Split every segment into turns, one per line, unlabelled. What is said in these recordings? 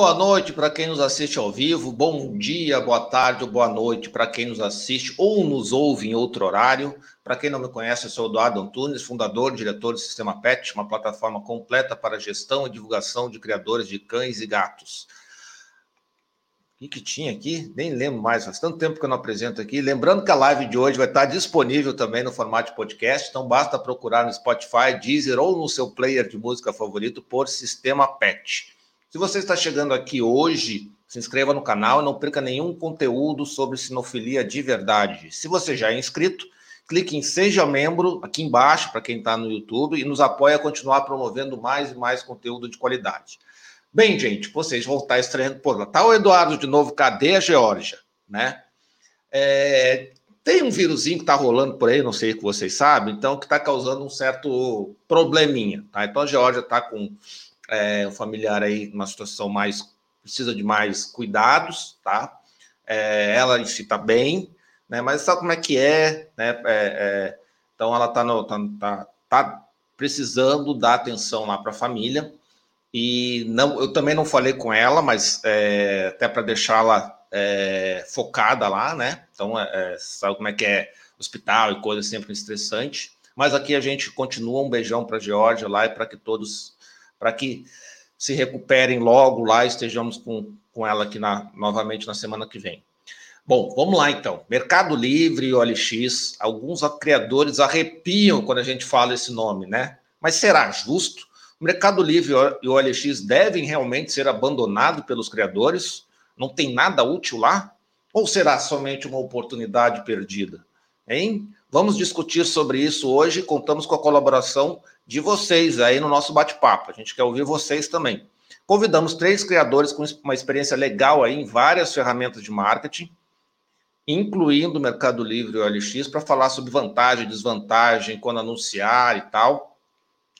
Boa noite para quem nos assiste ao vivo, bom dia, boa tarde ou boa noite para quem nos assiste ou nos ouve em outro horário. Para quem não me conhece, eu sou Eduardo Antunes, fundador e diretor do Sistema PET, uma plataforma completa para gestão e divulgação de criadores de cães e gatos. O que, tinha aqui? Nem lembro mais, faz tanto tempo que eu não apresento aqui. Lembrando que a live de hoje vai estar disponível também no formato de podcast, então basta procurar no Spotify, Deezer ou no seu player de música favorito por Sistema PET. Se você está chegando aqui hoje, se inscreva no canal e não perca nenhum conteúdo sobre sinofilia de verdade. Se você já é inscrito, clique em Seja Membro aqui embaixo para quem está no YouTube e nos apoia a continuar promovendo mais e mais conteúdo de qualidade. Bem, gente, vocês vão estar estreando por lá. Tá o Eduardo de novo, cadê a Geórgia? Né? É, tem um vírusinho que está rolando por aí, não sei que vocês sabem, então que está causando um certo probleminha. Tá? Então a Geórgia está com é, familiar aí numa situação mais precisa de mais cuidados, tá? É, ela em si tá bem, né? Mas sabe como é que é, né? É, é, então ela tá, no, tá, tá, tá precisando dar atenção lá para a família e não, eu também não falei com ela, mas é, até para deixá-la é, focada lá, né? Então sabe como é que é hospital e coisa sempre estressante. Mas aqui a gente continua um beijão para a Geórgia lá e para que todos para que se recuperem logo lá, estejamos com, com ela aqui na, novamente na semana que vem. Bom, vamos lá então. Mercado Livre e OLX, alguns criadores arrepiam quando a gente fala esse nome, né? Mas será justo? O Mercado Livre e o OLX devem realmente ser abandonados pelos criadores? Não tem nada útil lá? Ou será somente uma oportunidade perdida? Hein? Vamos discutir sobre isso hoje. Contamos com a colaboração de vocês aí no nosso bate-papo. A gente quer ouvir vocês também. Convidamos três criadores com uma experiência legal aí em várias ferramentas de marketing, incluindo o Mercado Livre e OLX, para falar sobre vantagem, desvantagem, quando anunciar e tal.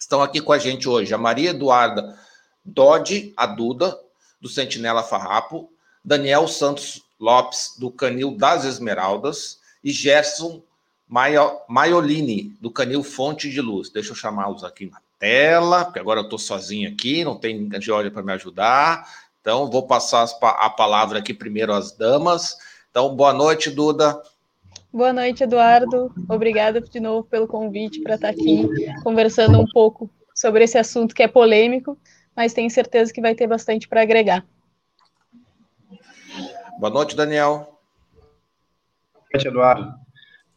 Estão aqui com a gente hoje a Maria Eduarda Dodge, a Duda, do Sentinela Farrapo, Daniel Santos Lopes, do Canil das Esmeraldas, e Gerson Maiolini, do Canil Fonte de Luz. Deixa eu chamá-los aqui na tela, porque agora eu estou sozinho aqui, não tem Georgia para me ajudar. Então, vou passar a palavra aqui primeiro às damas. Então, boa noite, Duda.
Boa noite, Eduardo. Obrigada de novo pelo convite para estar aqui conversando um pouco sobre esse assunto que é polêmico, mas tenho certeza que vai ter bastante para agregar.
Boa noite, Daniel.
Boa noite, Eduardo.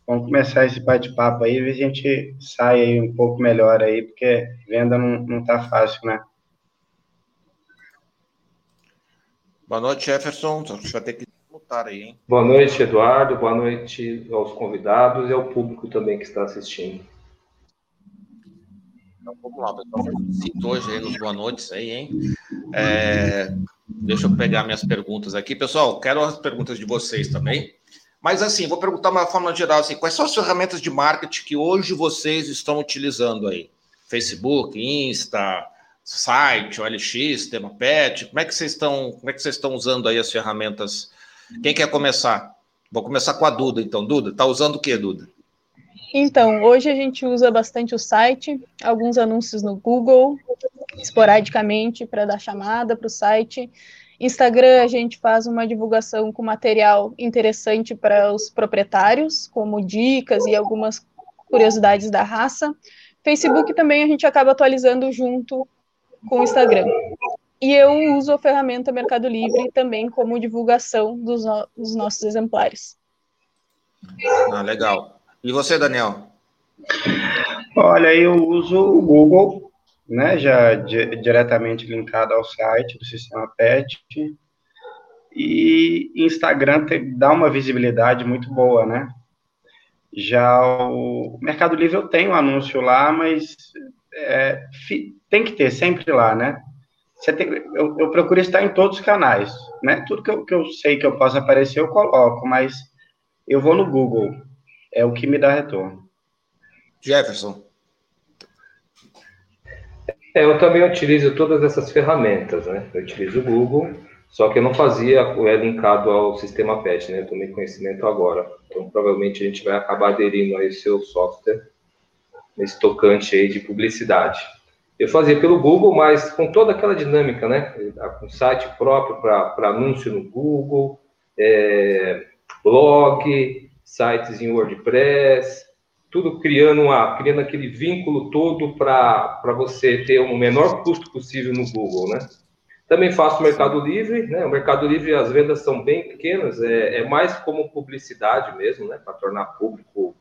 Vamos começar esse bate-papo aí, e a gente sai aí um pouco melhor aí, porque venda não, não tá fácil, né?
Boa noite, Jefferson. Você vai ter que mutar aí, hein?
Boa noite, Eduardo. Boa noite aos convidados e ao público também que está assistindo.
Então, vamos lá, pessoal. Cito hoje aí nos boa noites aí, hein? É, deixa eu pegar minhas perguntas aqui. Pessoal, quero as perguntas de vocês também. Mas assim, vou perguntar uma forma geral assim, quais são as ferramentas de marketing que hoje vocês estão utilizando aí? Facebook, Insta, site, OLX, tema pet, como é que vocês estão, como é que vocês estão usando aí as ferramentas? Quem quer começar? Vou começar com a Duda, então. Duda, tá usando o que, Duda?
Então, hoje a gente usa bastante o site, alguns anúncios no Google, esporadicamente para dar chamada para o site. Instagram, a gente faz uma divulgação com material interessante para os proprietários, como dicas e algumas curiosidades da raça. Facebook também a gente acaba atualizando junto com o Instagram. E eu uso a ferramenta Mercado Livre também como divulgação dos, no dos nossos exemplares.
Ah, legal. E você, Daniel?
Olha, eu uso o Google né, já di diretamente linkado ao site do sistema PET. E Instagram tem, dá uma visibilidade muito boa, né? Já o Mercado Livre eu tenho anúncio lá, mas é, tem que ter sempre lá, né? Tem, eu, eu, procuro estar em todos os canais, né? Tudo que eu, que eu sei que eu posso aparecer, eu coloco, mas eu vou no Google, é o que me dá retorno.
Jefferson.
É, eu também utilizo todas essas ferramentas, né? Eu utilizo o Google, só que eu não fazia o é linkado ao sistema PET, né? Eu tomei conhecimento agora. Então, provavelmente a gente vai acabar aderindo a esse seu software, nesse tocante aí de publicidade. Eu fazia pelo Google, mas com toda aquela dinâmica, né? Com site próprio para anúncio no Google, é, blog, sites em WordPress, tudo criando, uma, criando aquele vínculo todo para você ter o menor custo possível no Google, né? Também faço Mercado Livre, né? O Mercado Livre, as vendas são bem pequenas, é, é mais como publicidade mesmo, né? Para tornar público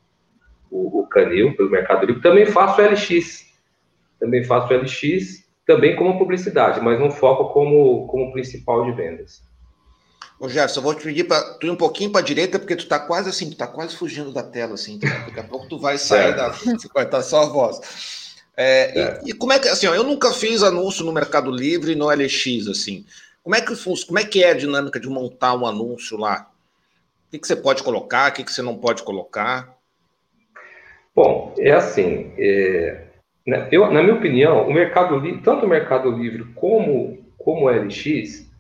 o, o, canil pelo Mercado Livre. Também faço LX, também faço LX, também como publicidade, mas não foco como, como principal de vendas.
Ô Gerson, eu vou te pedir para tu ir um pouquinho para a direita, porque tu tá quase assim, tu tá quase fugindo da tela, assim. Então daqui a pouco tu vai sair da. Vai estar só a voz. É, é. E, e, como é que, assim, ó, eu nunca fiz anúncio no Mercado Livre no LX, assim. Como é que, como é, que é a dinâmica de montar um anúncio lá? O que, que você pode colocar, o que, que você não pode colocar?
Bom, é assim, é, né, eu, na minha opinião, o Mercado Livre, tanto o Mercado Livre como, como o LX,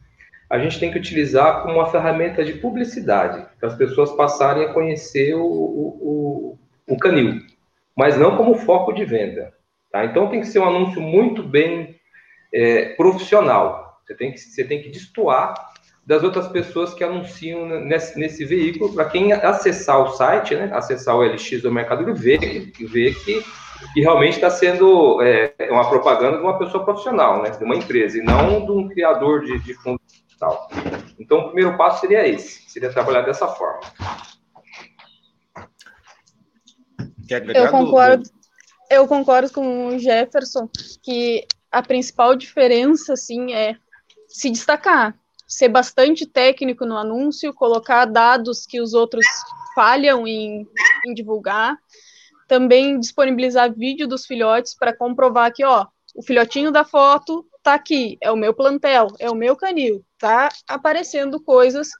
a gente tem que utilizar como uma ferramenta de publicidade, para as pessoas passarem a conhecer o, o, o, o canil, mas não como foco de venda. Tá? Então tem que ser um anúncio muito bem é, profissional. Você tem, que, você tem que destoar das outras pessoas que anunciam nesse, nesse veículo, para quem acessar o site, né, acessar o LX do Mercado Livre, ver, ver que, que realmente está sendo é, uma propaganda de uma pessoa profissional, né, de uma empresa, e não de um criador de, de digital. Então, o primeiro passo seria esse, seria trabalhar dessa forma.
Eu concordo eu concordo com o Jefferson que a principal diferença, assim, é se destacar, ser bastante técnico no anúncio, colocar dados que os outros falham em, em divulgar, também disponibilizar vídeo dos filhotes para comprovar que, ó, o filhotinho da foto tá aqui, é o meu plantel, é o meu canil, tá aparecendo coisas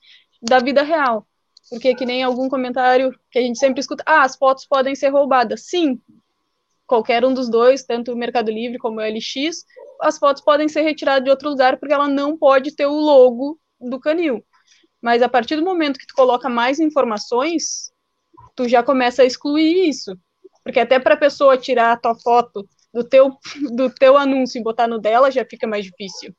da vida real. Porque que nem algum comentário que a gente sempre escuta, ah, as fotos podem ser roubadas. Sim, qualquer um dos dois, tanto o Mercado Livre como o LX, as fotos podem ser retiradas de outro lugar porque ela não pode ter o logo do canil. Mas a partir do momento que tu coloca mais informações, tu já começa a excluir isso. Porque até para a pessoa tirar a tua foto do teu, do teu anúncio e botar no dela já fica mais difícil.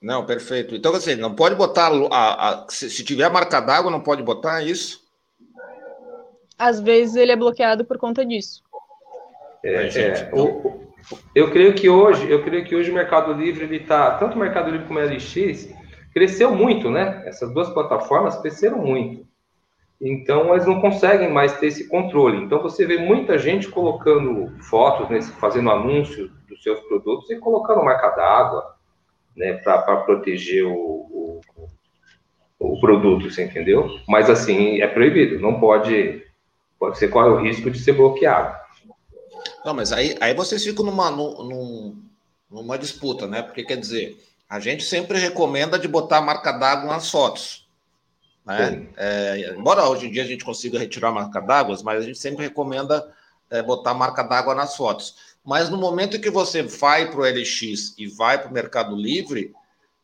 Não, perfeito. Então, você assim, não pode botar. A, a se, se tiver marca d'água, não pode botar isso?
às vezes ele é bloqueado por conta disso.
É, é, o, eu creio que hoje, eu creio que hoje o Mercado Livre ele tá, tanto o Mercado Livre como o LX cresceu muito, né? Essas duas plataformas cresceram muito. Então eles não conseguem mais ter esse controle. Então você vê muita gente colocando fotos, nesse, fazendo anúncios dos seus produtos e colocando marca d'água, né, para proteger o, o, o produto, você entendeu? Mas assim é proibido, não pode você corre o risco de ser bloqueado.
Não, mas aí, aí vocês ficam numa, num, numa disputa, né? Porque quer dizer, a gente sempre recomenda de botar a marca d'água nas fotos. Né? É, embora hoje em dia a gente consiga retirar a marca d'água, mas a gente sempre recomenda é, botar a marca d'água nas fotos. Mas no momento em que você vai para o LX e vai para o Mercado Livre,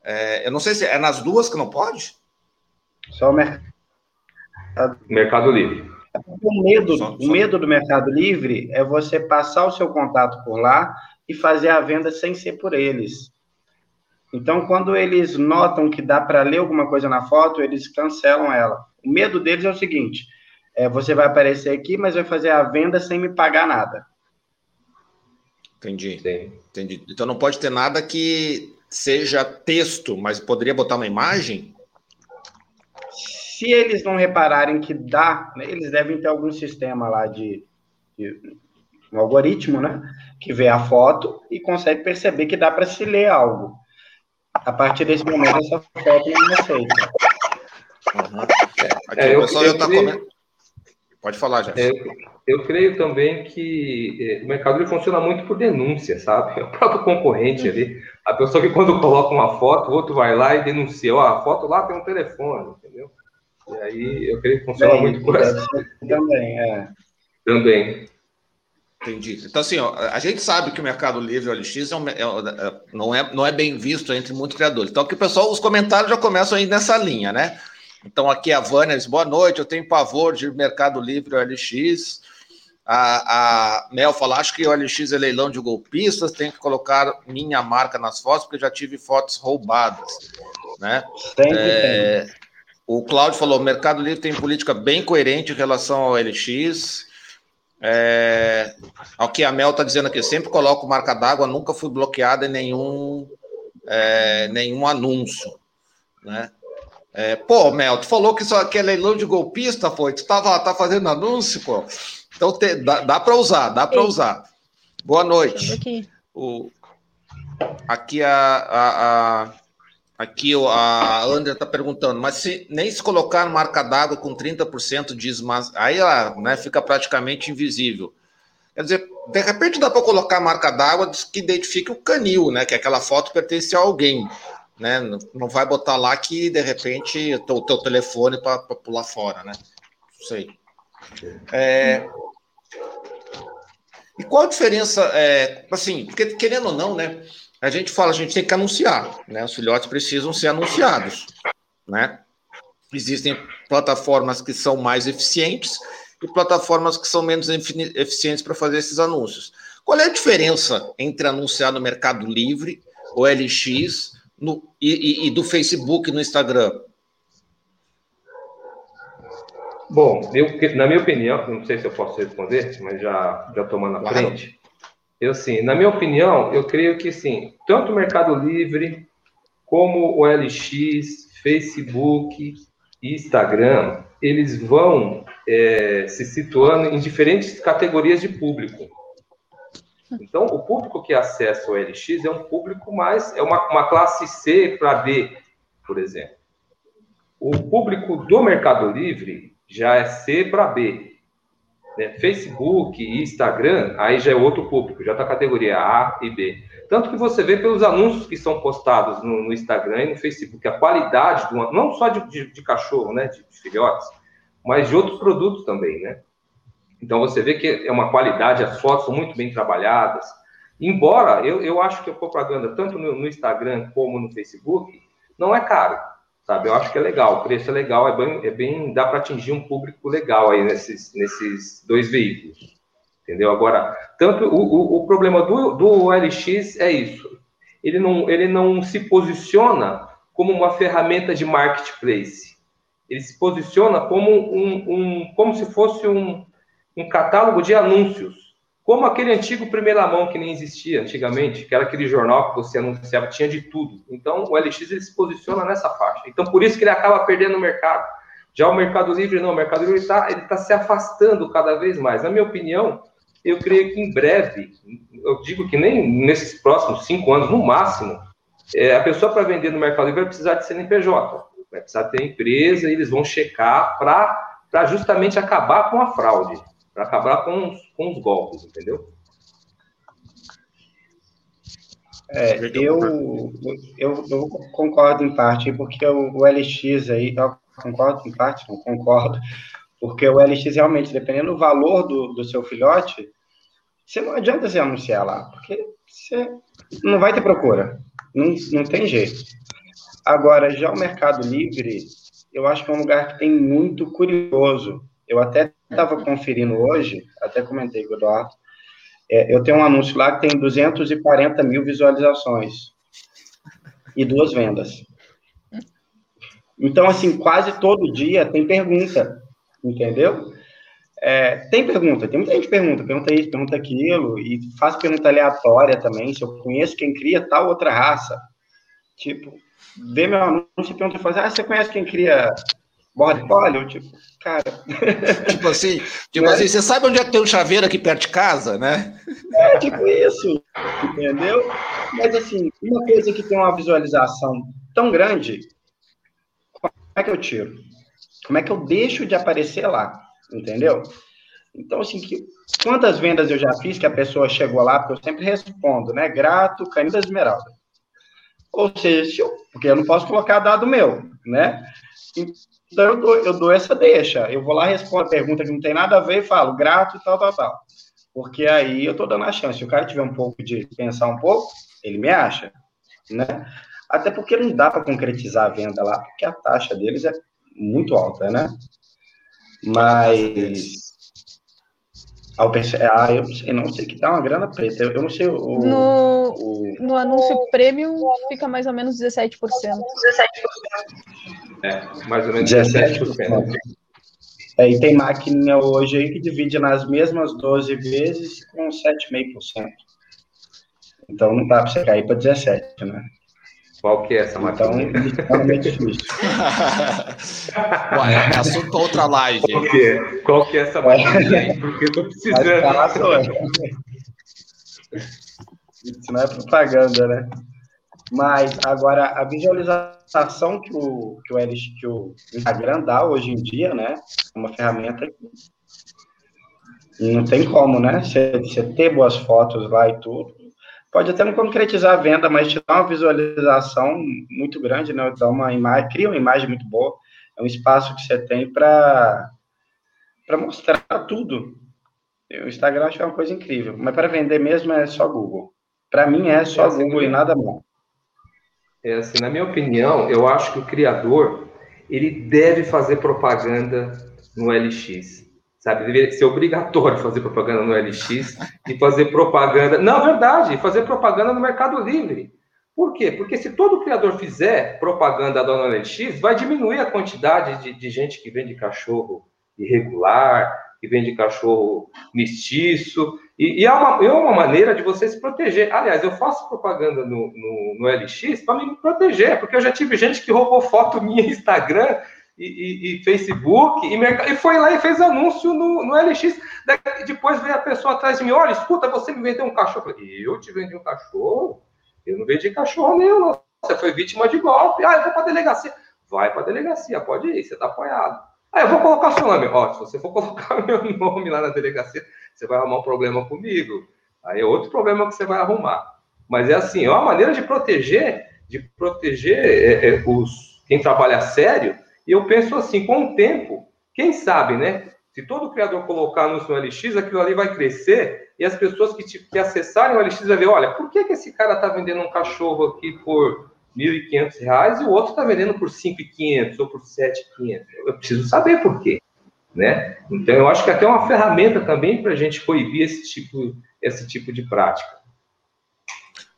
é, eu não sei se é nas duas que não pode?
Só o mercado,
mercado Livre.
O medo, só, só... o medo do Mercado Livre é você passar o seu contato por lá e fazer a venda sem ser por eles. Então, quando eles notam que dá para ler alguma coisa na foto, eles cancelam ela. O medo deles é o seguinte: é, você vai aparecer aqui, mas vai fazer a venda sem me pagar nada.
Entendi. Sim. Entendi. Então não pode ter nada que seja texto, mas poderia botar uma imagem?
se eles não repararem que dá, né, eles devem ter algum sistema lá de, de, um algoritmo, né, que vê a foto e consegue perceber que dá para se ler algo. A partir desse momento, essa foto não é aceita.
Uhum. Aqui, é, eu, pessoal, eu, eu tá creio, Pode falar, já.
É, eu creio também que é, o mercado ele funciona muito por denúncia, sabe? É o próprio concorrente ali. A pessoa que quando coloca uma foto, o outro vai lá e denuncia. Ó, a foto lá tem um telefone, entendeu? E aí eu creio que funciona Bem, muito por essa.
Também, é.
Também.
Entendi. Então, assim, ó, a gente sabe que o Mercado Livre, o LX, é um, é, é, não, é, não é bem visto entre muitos criadores. Então, aqui o pessoal, os comentários já começam aí nessa linha, né? Então, aqui a Vânia diz, boa noite, eu tenho pavor de Mercado Livre, o LX. A, a Mel fala, acho que o LX é leilão de golpistas, tem que colocar minha marca nas fotos, porque já tive fotos roubadas. Né? É, o Cláudio falou, Mercado Livre tem política bem coerente em relação ao LX. É, ao que a Mel está dizendo aqui, sempre coloco marca d'água, nunca fui bloqueada em nenhum, é, nenhum anúncio. Né? É, pô, Mel, tu falou que isso aqui é leilão de golpista, foi? Tu tava, tá fazendo anúncio, pô? Então te, dá, dá para usar, dá para usar. Boa noite. Aqui. O, aqui a, a, a aqui a André está perguntando, mas se nem se colocar marca d'água com 30% de esmas, aí ela né, fica praticamente invisível. Quer dizer, de repente dá para colocar marca d'água que identifique o canil, né? Que aquela foto pertence a alguém né? Não vai botar lá que de repente o teu, telefone para pular fora, né? Não sei. É... E qual a diferença? É, assim, porque querendo ou não, né? A gente fala, a gente tem que anunciar, né? Os filhotes precisam ser anunciados, né? Existem plataformas que são mais eficientes e plataformas que são menos eficientes para fazer esses anúncios. Qual é a diferença entre anunciar no Mercado Livre, o LX, no, e, e, do Facebook no Instagram?
Bom, eu, na minha opinião, não sei se eu posso responder, mas já, já tomando na claro. frente. Eu, sim, na minha opinião, eu creio que sim, tanto o Mercado Livre, como o LX, Facebook e Instagram, eles vão é, se situando em diferentes categorias de público. Então, o público que acessa o LX é um público mais, é uma, uma classe C para B, por exemplo. O público do Mercado Livre já é C para B. Né? Facebook e Instagram, aí já é outro público, já está categoria A e B. Tanto que você vê pelos anúncios que são postados no, no Instagram e no Facebook, a qualidade, do, não só de, de, de cachorro, né, de, de filhotes, mas de outros produtos também, né? Então você vê que é uma qualidade, as fotos são muito bem trabalhadas. Embora eu, eu acho que a propaganda, tanto no, no Instagram como no Facebook, não é caro, sabe? Eu acho que é legal, o preço é legal, é bem, é bem dá para atingir um público legal aí nesses, nesses dois veículos. Entendeu? Agora, tanto o, o, o problema do, do LX é isso. Ele não, ele não se posiciona como uma ferramenta de marketplace. Ele se posiciona como um, um como se fosse um, um catálogo de anúncios, como aquele antigo primeira mão que nem existia antigamente, que era aquele jornal que você anunciava, tinha de tudo. Então, o LX ele se posiciona nessa faixa. Então, por isso que ele acaba perdendo o mercado. Já o Mercado Livre, não, o Mercado Livre está ele tá se afastando cada vez mais. Na minha opinião, eu creio que em breve, eu digo que nem nesses próximos cinco anos, no máximo, é, a pessoa para vender no Mercado Livre vai precisar de CNPJ, vai precisar ter empresa, e eles vão checar para justamente acabar com a fraude para acabar com os, com os golpes, entendeu?
É, eu, eu, eu, concordo em parte, porque o, o LX aí, eu concordo em parte, não concordo, porque o LX realmente, dependendo do valor do, do seu filhote, você não adianta você anunciar lá, porque você não vai ter procura, não, não tem jeito. Agora, já o Mercado Livre, eu acho que é um lugar que tem muito curioso. Eu até estava conferindo hoje, até comentei com o Eduardo, é, eu tenho um anúncio lá que tem 240 mil visualizações e duas vendas. Então, assim, quase todo dia tem pergunta, entendeu? É, tem pergunta, tem muita gente que pergunta, pergunta isso, pergunta aquilo, e faz pergunta aleatória também, se eu conheço quem cria tal outra raça. Tipo, vê meu anúncio e pergunta, faz, ah, você conhece quem cria collie? Eu, tipo, cara.
tipo assim, tipo né? assim, você sabe onde é que tem um chaveiro aqui perto de casa, né?
É, tipo isso, entendeu? Mas assim, uma coisa que tem uma visualização tão grande, como é que eu tiro? Como é que eu deixo de aparecer lá? Entendeu? Então, assim, que, quantas vendas eu já fiz que a pessoa chegou lá, porque eu sempre respondo, né? Grato, canil da esmeralda. Ou seja, eu, porque eu não posso colocar dado meu, né? Então eu dou, eu dou essa deixa. Eu vou lá, respondo a pergunta que não tem nada a ver e falo grato, tal, tal, tal. Porque aí eu estou dando a chance. Se o cara tiver um pouco de pensar um pouco, ele me acha, né? Até porque não dá para concretizar a venda lá, porque a taxa deles é muito alta, né? Mas Ah, ah, eu, eu não sei que dá uma grana preta. Eu, eu não sei o.
No, o... no anúncio premium fica mais ou menos 17%. 17%.
É, mais ou menos 17%. 17%.
É, e tem máquina hoje aí que divide nas mesmas 12 vezes com 7,5%. Então não dá para você cair para 17, né?
Qual que é essa
máquina? Então, é meio difícil.
Ué, é assunto para outra live.
Qual que é, Qual que é essa aí? Porque eu tô precisando.
Isso não é propaganda, né? Mas agora a visualização que o, que o, LX, que o Instagram dá hoje em dia, né? É uma ferramenta que não tem como, né? Você, você ter boas fotos lá e tudo pode até não concretizar a venda, mas te dá uma visualização muito grande, né? Dá uma imagem, cria uma imagem muito boa. É um espaço que você tem para para mostrar tudo. O Instagram acho que é uma coisa incrível, mas para vender mesmo é só Google. Para mim é só é assim, Google e nada mais.
É assim, na minha opinião, eu acho que o criador ele deve fazer propaganda no LX sabe? Deveria ser obrigatório fazer propaganda no LX e fazer propaganda. Não, verdade, fazer propaganda no Mercado Livre. Por quê? Porque se todo criador fizer propaganda da LX, vai diminuir a quantidade de, de gente que vende cachorro irregular, que vende cachorro mestiço, e, e é, uma, é uma maneira de você se proteger. Aliás, eu faço propaganda no, no, no LX para me proteger, porque eu já tive gente que roubou foto minha Instagram e, e, e Facebook, e, e, foi lá e fez anúncio no, no LX. depois veio a pessoa atrás de mim: olha, escuta, você me vendeu um cachorro. Eu falei, eu te vendi um cachorro? Eu não vendi cachorro nenhum, não. Você foi vítima de golpe. Ah, eu vou para delegacia. Vai para delegacia, pode ir, você está apoiado. Ah, eu vou colocar seu nome. Ó, se você for colocar meu nome lá na delegacia, você vai arrumar um problema comigo. Aí é outro problema que você vai arrumar. Mas é assim, é uma maneira de proteger, de proteger é, é, os, quem trabalha sério e eu penso assim, com o tempo, quem sabe, né? Se todo criador colocar anúncio no LX, aquilo ali vai crescer e as pessoas que, te, que acessarem o LX vão ver, olha, por que, que esse cara está vendendo um cachorro aqui por R$ 1.500 e o outro está vendendo por R$ 5.500 ou por R$ 7.500? Eu preciso saber por quê, né? Então, eu acho que até é uma ferramenta também para a gente coibir esse tipo, esse tipo de prática.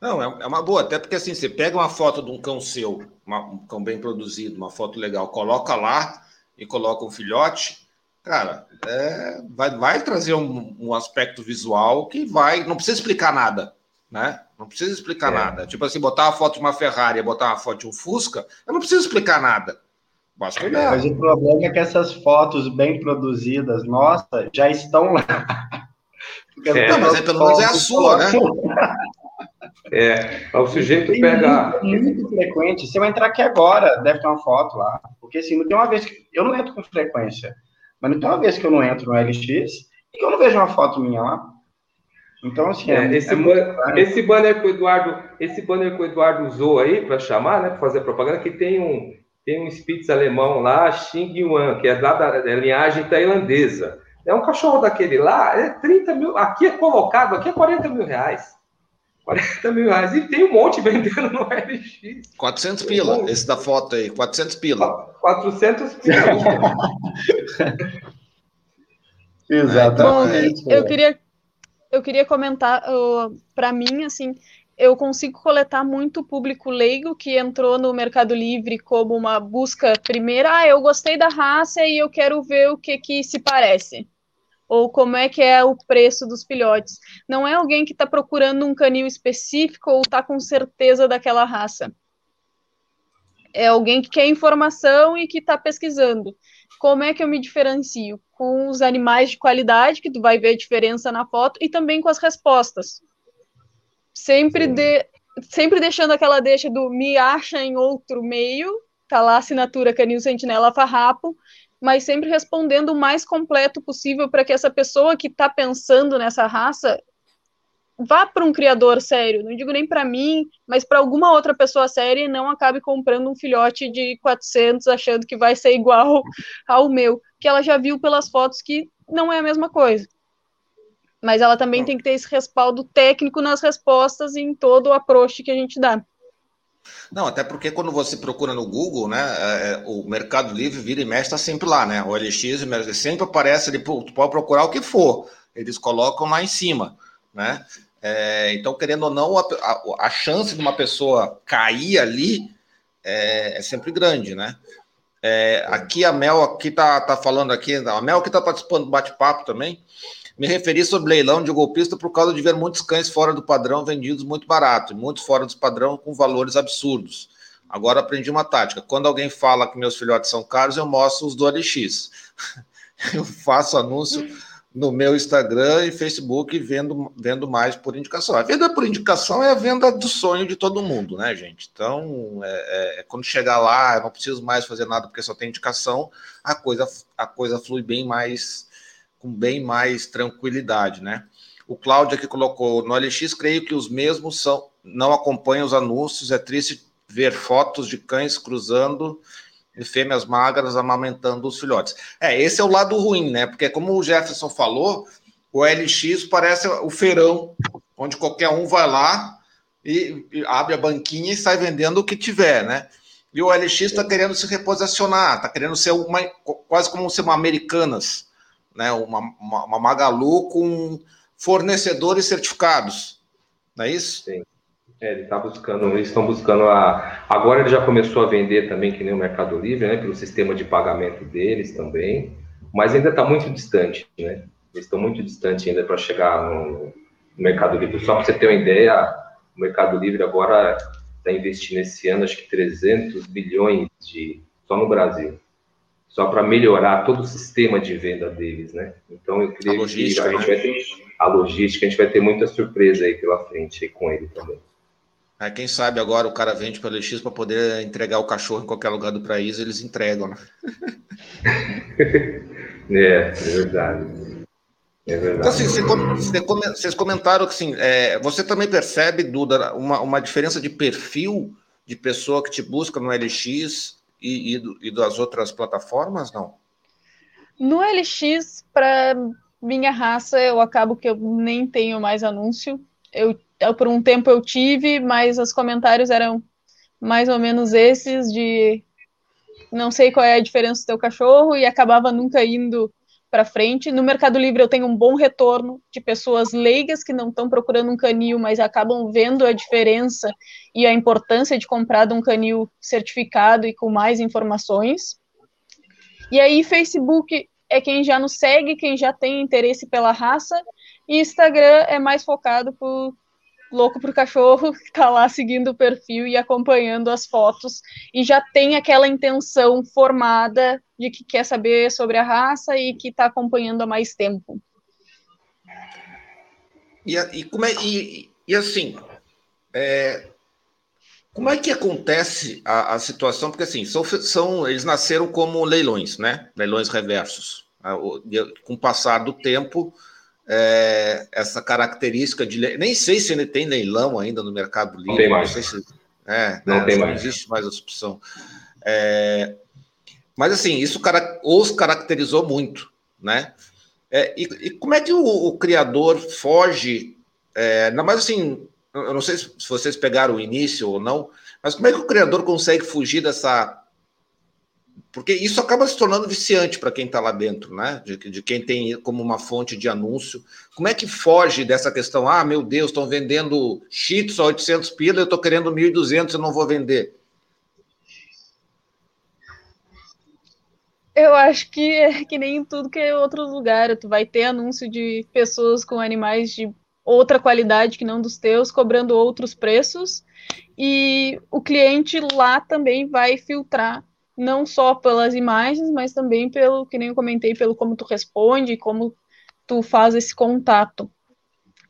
Não, é, é uma boa, até porque assim, você pega uma foto de um cão seu, uma, um cão bem produzido, uma foto legal, coloca lá e coloca um filhote, cara, é, vai, vai trazer um, um, aspecto visual que vai, não precisa explicar nada, né? Não precisa explicar é. nada. Tipo assim, botar uma foto de uma Ferrari e botar uma foto de um Fusca, eu não preciso explicar nada.
Olhar. É, mas o problema é que essas fotos bem produzidas, nossa, já estão lá.
É. Não, mas é, pelo menos é a sua, né?
É, o sujeito tem pega.
Muito, muito frequente. Se eu entrar aqui agora, deve ter uma foto lá. Porque assim, não tem uma vez que. Eu não entro com frequência. Mas não tem uma vez que eu não entro no LX e que eu não vejo uma foto minha lá. Então, assim.
É, é, esse, é banner, esse, banner que o Eduardo, esse banner que o Eduardo usou aí para chamar, né? Para fazer propaganda, que tem um, tem um Spitz alemão lá, Xing Yuan, que é da, da, da linhagem tailandesa. É um cachorro daquele lá, é 30 mil. Aqui é colocado, aqui é 40 mil reais. 40 mil reais. E tem um monte vendendo no LX.
400 pila, um esse da foto aí, 400 pila.
400 pila.
Exatamente. Bom, eu queria, eu queria comentar, uh, para mim, assim, eu consigo coletar muito público leigo que entrou no Mercado Livre como uma busca primeira, ah, eu gostei da raça e eu quero ver o que que se parece ou como é que é o preço dos filhotes. Não é alguém que está procurando um canil específico ou está com certeza daquela raça. É alguém que quer informação e que está pesquisando. Como é que eu me diferencio? Com os animais de qualidade, que tu vai ver a diferença na foto, e também com as respostas. Sempre, de, sempre deixando aquela deixa do me acha em outro meio, tá lá a assinatura Canil Sentinela Farrapo, mas sempre respondendo o mais completo possível para que essa pessoa que está pensando nessa raça vá para um criador sério. Não digo nem para mim, mas para alguma outra pessoa séria e não acabe comprando um filhote de 400 achando que vai ser igual ao meu, que ela já viu pelas fotos que não é a mesma coisa. Mas ela também tem que ter esse respaldo técnico nas respostas e em todo o approach que a gente dá.
Não, até porque quando você procura no Google, né, é, é o Mercado Livre vira e mexe está sempre lá, né? O LX sempre aparece ali, tu pode procurar o que for. eles colocam lá em cima, né? É, então, querendo ou não, a, a, a, chance de uma pessoa cair ali é, é sempre grande, né? É, aqui a Mel aqui tá, tá falando aqui, a Mel que está participando do bate-papo também. Me referi sobre leilão de golpista por causa de ver muitos cães fora do padrão vendidos muito barato, e muitos fora do padrão com valores absurdos. Agora aprendi uma tática. Quando alguém fala que meus filhotes são caros, eu mostro os do OLX. eu faço anúncio no meu Instagram e Facebook vendo, vendo mais por indicação. A venda por indicação é a venda do sonho de todo mundo, né, gente? Então, é, é, é, quando chegar lá, eu não preciso mais fazer nada porque só tem indicação, a coisa, a coisa flui bem mais, com bem mais tranquilidade, né? O Cláudio aqui colocou, no LX, creio que os mesmos são, não acompanham os anúncios, é triste ver fotos de cães cruzando e fêmeas magras amamentando os filhotes. É, esse é o lado ruim, né? Porque como o Jefferson falou, o LX parece o feirão, onde qualquer um vai lá e, e abre a banquinha e sai vendendo o que tiver, né? E o LX está querendo se reposicionar, está querendo ser uma, quase como ser uma Americanas, né? Uma, uma, uma Magalu com fornecedores certificados, não é isso?
Sim. É, ele está buscando, eles estão buscando a. Agora ele já começou a vender também, que nem o Mercado Livre, né? Pelo sistema de pagamento deles também, mas ainda está muito distante, né? Eles estão muito distantes ainda para chegar no Mercado Livre. Só para você ter uma ideia, o Mercado Livre agora está investindo esse ano, acho que 300 bilhões de só no Brasil, só para melhorar todo o sistema de venda deles, né? Então eu creio que a gente vai ter a logística, a gente vai ter muita surpresa aí pela frente aí com ele também.
É, quem sabe agora o cara vende pelo X para poder entregar o cachorro em qualquer lugar do país, eles entregam, né?
é, é verdade. É verdade.
Então, assim, vocês comentaram que assim, é, você também percebe, Duda, uma, uma diferença de perfil de pessoa que te busca no LX e, e, e das outras plataformas, não?
No LX, para minha raça, eu acabo que eu nem tenho mais anúncio. Eu por um tempo eu tive, mas os comentários eram mais ou menos esses de não sei qual é a diferença do teu cachorro e acabava nunca indo para frente. No Mercado Livre eu tenho um bom retorno de pessoas leigas que não estão procurando um canil, mas acabam vendo a diferença e a importância de comprar de um canil certificado e com mais informações. E aí Facebook é quem já nos segue, quem já tem interesse pela raça, e Instagram é mais focado por louco pro cachorro, que tá lá seguindo o perfil e acompanhando as fotos e já tem aquela intenção formada de que quer saber sobre a raça e que está acompanhando há mais tempo.
E, e como é, e, e assim, é, como é que acontece a, a, situação? Porque assim, são, são, eles nasceram como leilões, né? Leilões reversos. Com o passar do tempo, é, essa característica de. Nem sei se ele tem leilão ainda no Mercado Livre. Não
tem mais.
Não,
se,
é, não, né, tem mais. não existe mais essa opção. É, mas assim, isso os caracterizou muito, né? É, e, e, como é que o, o criador foge? É, não, mas assim, eu não sei se vocês pegaram o início ou não, mas como é que o criador consegue fugir dessa porque isso acaba se tornando viciante para quem está lá dentro, né? De, de, quem tem como uma fonte de anúncio. Como é que foge dessa questão? Ah, meu Deus, estão vendendo cheats a 800 pila, eu estou querendo 1.200 e não vou vender.
Eu acho que é que nem em tudo que é outro lugar. Tu vai ter anúncio de pessoas com animais de outra qualidade que não dos teus, cobrando outros preços, e o cliente lá também vai filtrar não só pelas imagens, mas também pelo, que nem eu comentei, pelo como tu responde, como tu faz esse contato.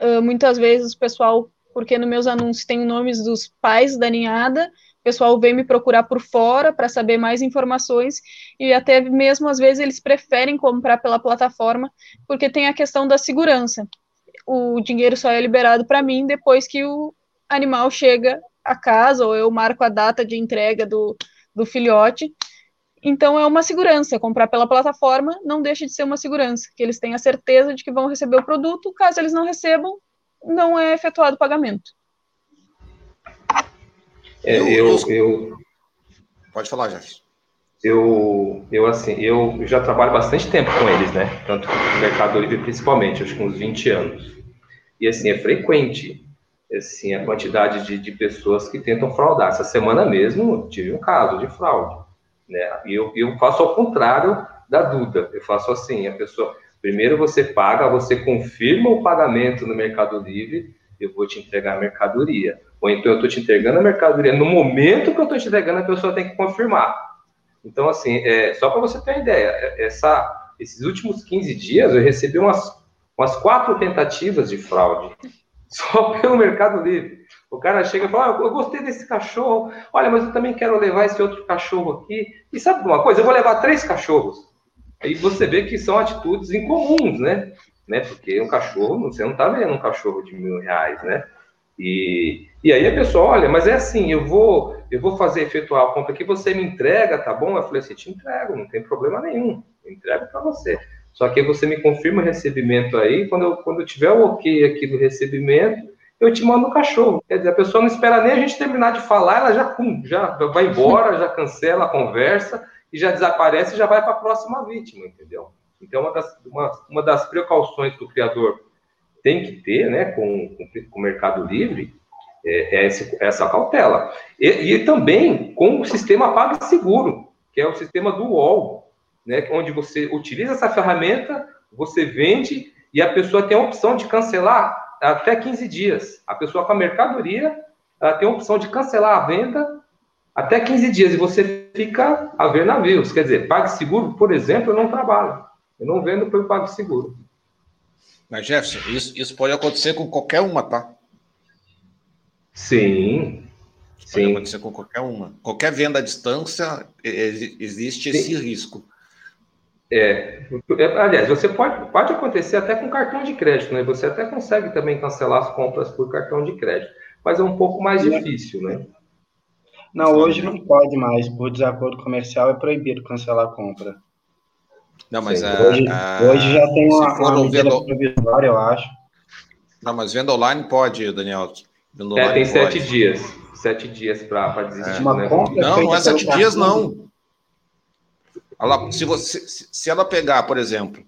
Uh, muitas vezes o pessoal, porque nos meus anúncios tem nomes dos pais da ninhada, o pessoal vem me procurar por fora para saber mais informações e até mesmo às vezes eles preferem comprar pela plataforma porque tem a questão da segurança. O dinheiro só é liberado para mim depois que o animal chega a casa ou eu marco a data de entrega do, do filhote. Então é uma segurança. Comprar pela plataforma não deixa de ser uma segurança, que eles têm a certeza de que vão receber o produto. Caso eles não recebam, não é efetuado o pagamento.
É, eu, eu,
Pode falar, Jefferson.
eu, eu assim, eu já trabalho bastante tempo com eles, né? Tanto no Mercado Livre principalmente, acho que uns 20 anos. E assim, é frequente assim, a quantidade de, de pessoas que tentam fraudar. Essa semana mesmo tive um caso de fraude. Né? E eu, eu faço ao contrário da Duda. Eu faço assim, a pessoa, primeiro você paga, você confirma o pagamento no Mercado Livre, eu vou te entregar a mercadoria. Ou então eu estou te entregando a mercadoria, no momento que eu estou te entregando, a pessoa tem que confirmar. Então, assim, é, só para você ter uma ideia, é, essa, esses últimos 15 dias eu recebi umas, umas quatro tentativas de fraude, só pelo Mercado Livre. O cara chega e fala: ah, Eu gostei desse cachorro, olha, mas eu também quero levar esse outro cachorro aqui. E sabe uma coisa? Eu vou levar três cachorros. Aí você vê que são atitudes incomuns, né? né? Porque um cachorro, você não está vendo um cachorro de mil reais, né? E, e aí a pessoa, olha, mas é assim, eu vou, eu vou fazer efetuar a compra aqui, você me entrega, tá bom? Eu falei assim, te entrego, não tem problema nenhum, entrego para você. Só que você me confirma o recebimento aí, quando eu, quando eu tiver o ok aqui do recebimento, eu te mando o cachorro. Quer dizer, a pessoa não espera nem a gente terminar de falar, ela já, pum, já vai embora, já cancela a conversa e já desaparece e já vai para a próxima vítima, entendeu? Então, uma das, uma, uma das precauções que o criador tem que ter né, com, com, o Mercado Livre é, é esse, essa cautela. E, e, também com o sistema PagSeguro, que é o sistema do UOL, né, onde você utiliza essa ferramenta, você vende e a pessoa tem a opção de cancelar até 15 dias. A pessoa com a mercadoria ela tem a opção de cancelar a venda até 15 dias e você fica a ver navios. Quer dizer, PagSeguro, por exemplo, eu não trabalho. Eu não vendo pelo PagSeguro.
Mas, Jefferson, isso, isso pode acontecer com qualquer uma, tá?
Sim.
Isso pode Sim. acontecer com qualquer uma. Qualquer venda à distância, existe Sim. esse risco.
É, é, aliás, você pode, pode acontecer até com cartão de crédito, né? Você até consegue também cancelar as compras por cartão de crédito, mas é um pouco mais difícil, né?
Não, hoje não pode mais, por desacordo comercial é proibido cancelar a compra.
Não, mas a,
hoje, a, hoje, já tem uma, uma medida vendo... provisória, eu acho.
Não, mas venda online pode, Daniel.
Venda é, tem pode. sete dias. Sete dias para desistir. É.
Uma né? Não, não é sete dias, não. Ela, se, você, se ela pegar, por exemplo,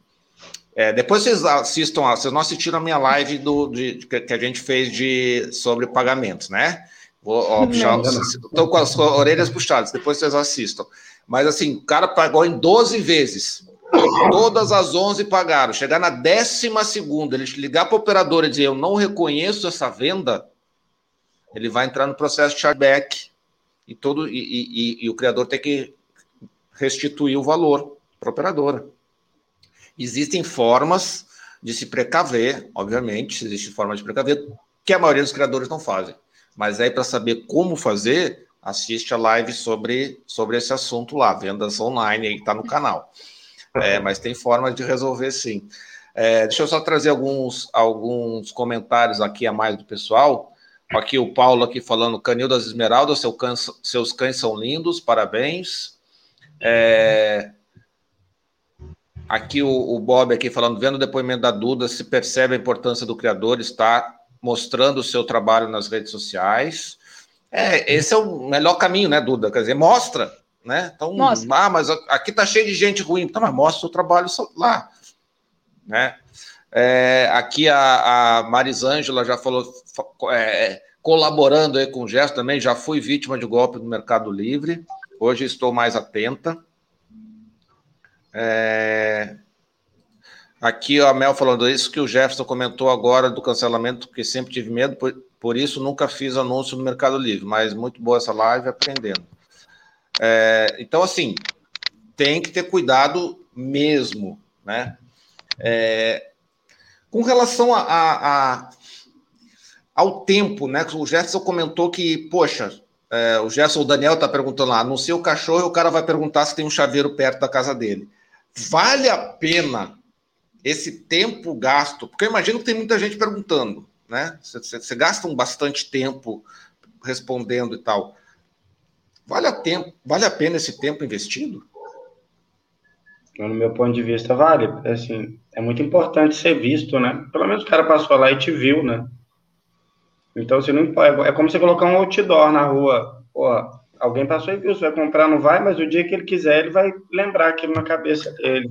é, depois vocês assistam, vocês não assistiram a minha live do, de, que a gente fez de, sobre pagamentos, né? Vou ó, puxar, estou com as orelhas puxadas, depois vocês assistam. Mas assim, o cara pagou em 12 vezes. Todas as 11 pagaram. Chegar na décima segunda, ele ligar para o operador e dizer eu não reconheço essa venda, ele vai entrar no processo de chargeback e todo e, e, e o criador tem que restituir o valor para a operadora. Existem formas de se precaver, obviamente, existe forma de precaver que a maioria dos criadores não fazem. Mas aí para saber como fazer, assiste a live sobre, sobre esse assunto lá, vendas online, aí está no canal. É, mas tem forma de resolver sim. É, deixa eu só trazer alguns, alguns comentários aqui a mais do pessoal. Aqui o Paulo aqui falando, Canil das Esmeraldas, seu cães, seus cães são lindos, parabéns. É, aqui o, o, Bob aqui falando, vendo o depoimento da Duda, se percebe a importância do criador estar mostrando o seu trabalho nas redes sociais. É, esse é o melhor caminho, né, Duda? Quer dizer, mostra, né? Então, mostra. ah, mas aqui tá cheio de gente ruim. Então, mas mostra o trabalho lá, né? É, aqui a, a Marisângela já falou, é, colaborando aí com o gesto também, já fui vítima de golpe no Mercado Livre, hoje estou mais atenta. É, aqui a Mel falando isso que o Jefferson comentou agora do cancelamento, que sempre tive medo, por, por isso nunca fiz anúncio no Mercado Livre, mas muito boa essa live, aprendendo. É, então, assim, tem que ter cuidado mesmo, né? É, com relação a, a, a, ao tempo, né? O Gerson comentou que, poxa, é, o Gerson, o Daniel está perguntando lá, anuncia o cachorro e o cara vai perguntar se tem um chaveiro perto da casa dele. Vale a pena esse tempo gasto? Porque eu imagino que tem muita gente perguntando, né? Você gasta um bastante tempo respondendo e tal. Vale a, tempo, vale a pena esse tempo investido?
No meu ponto de vista, vale. Assim, é muito importante ser visto, né? Pelo menos o cara passou lá e te viu, né? Então, você não é como você colocar um outdoor na rua. Pô, Alguém passou e viu, você vai comprar, não vai, mas o dia que ele quiser, ele vai lembrar aquilo na cabeça dele.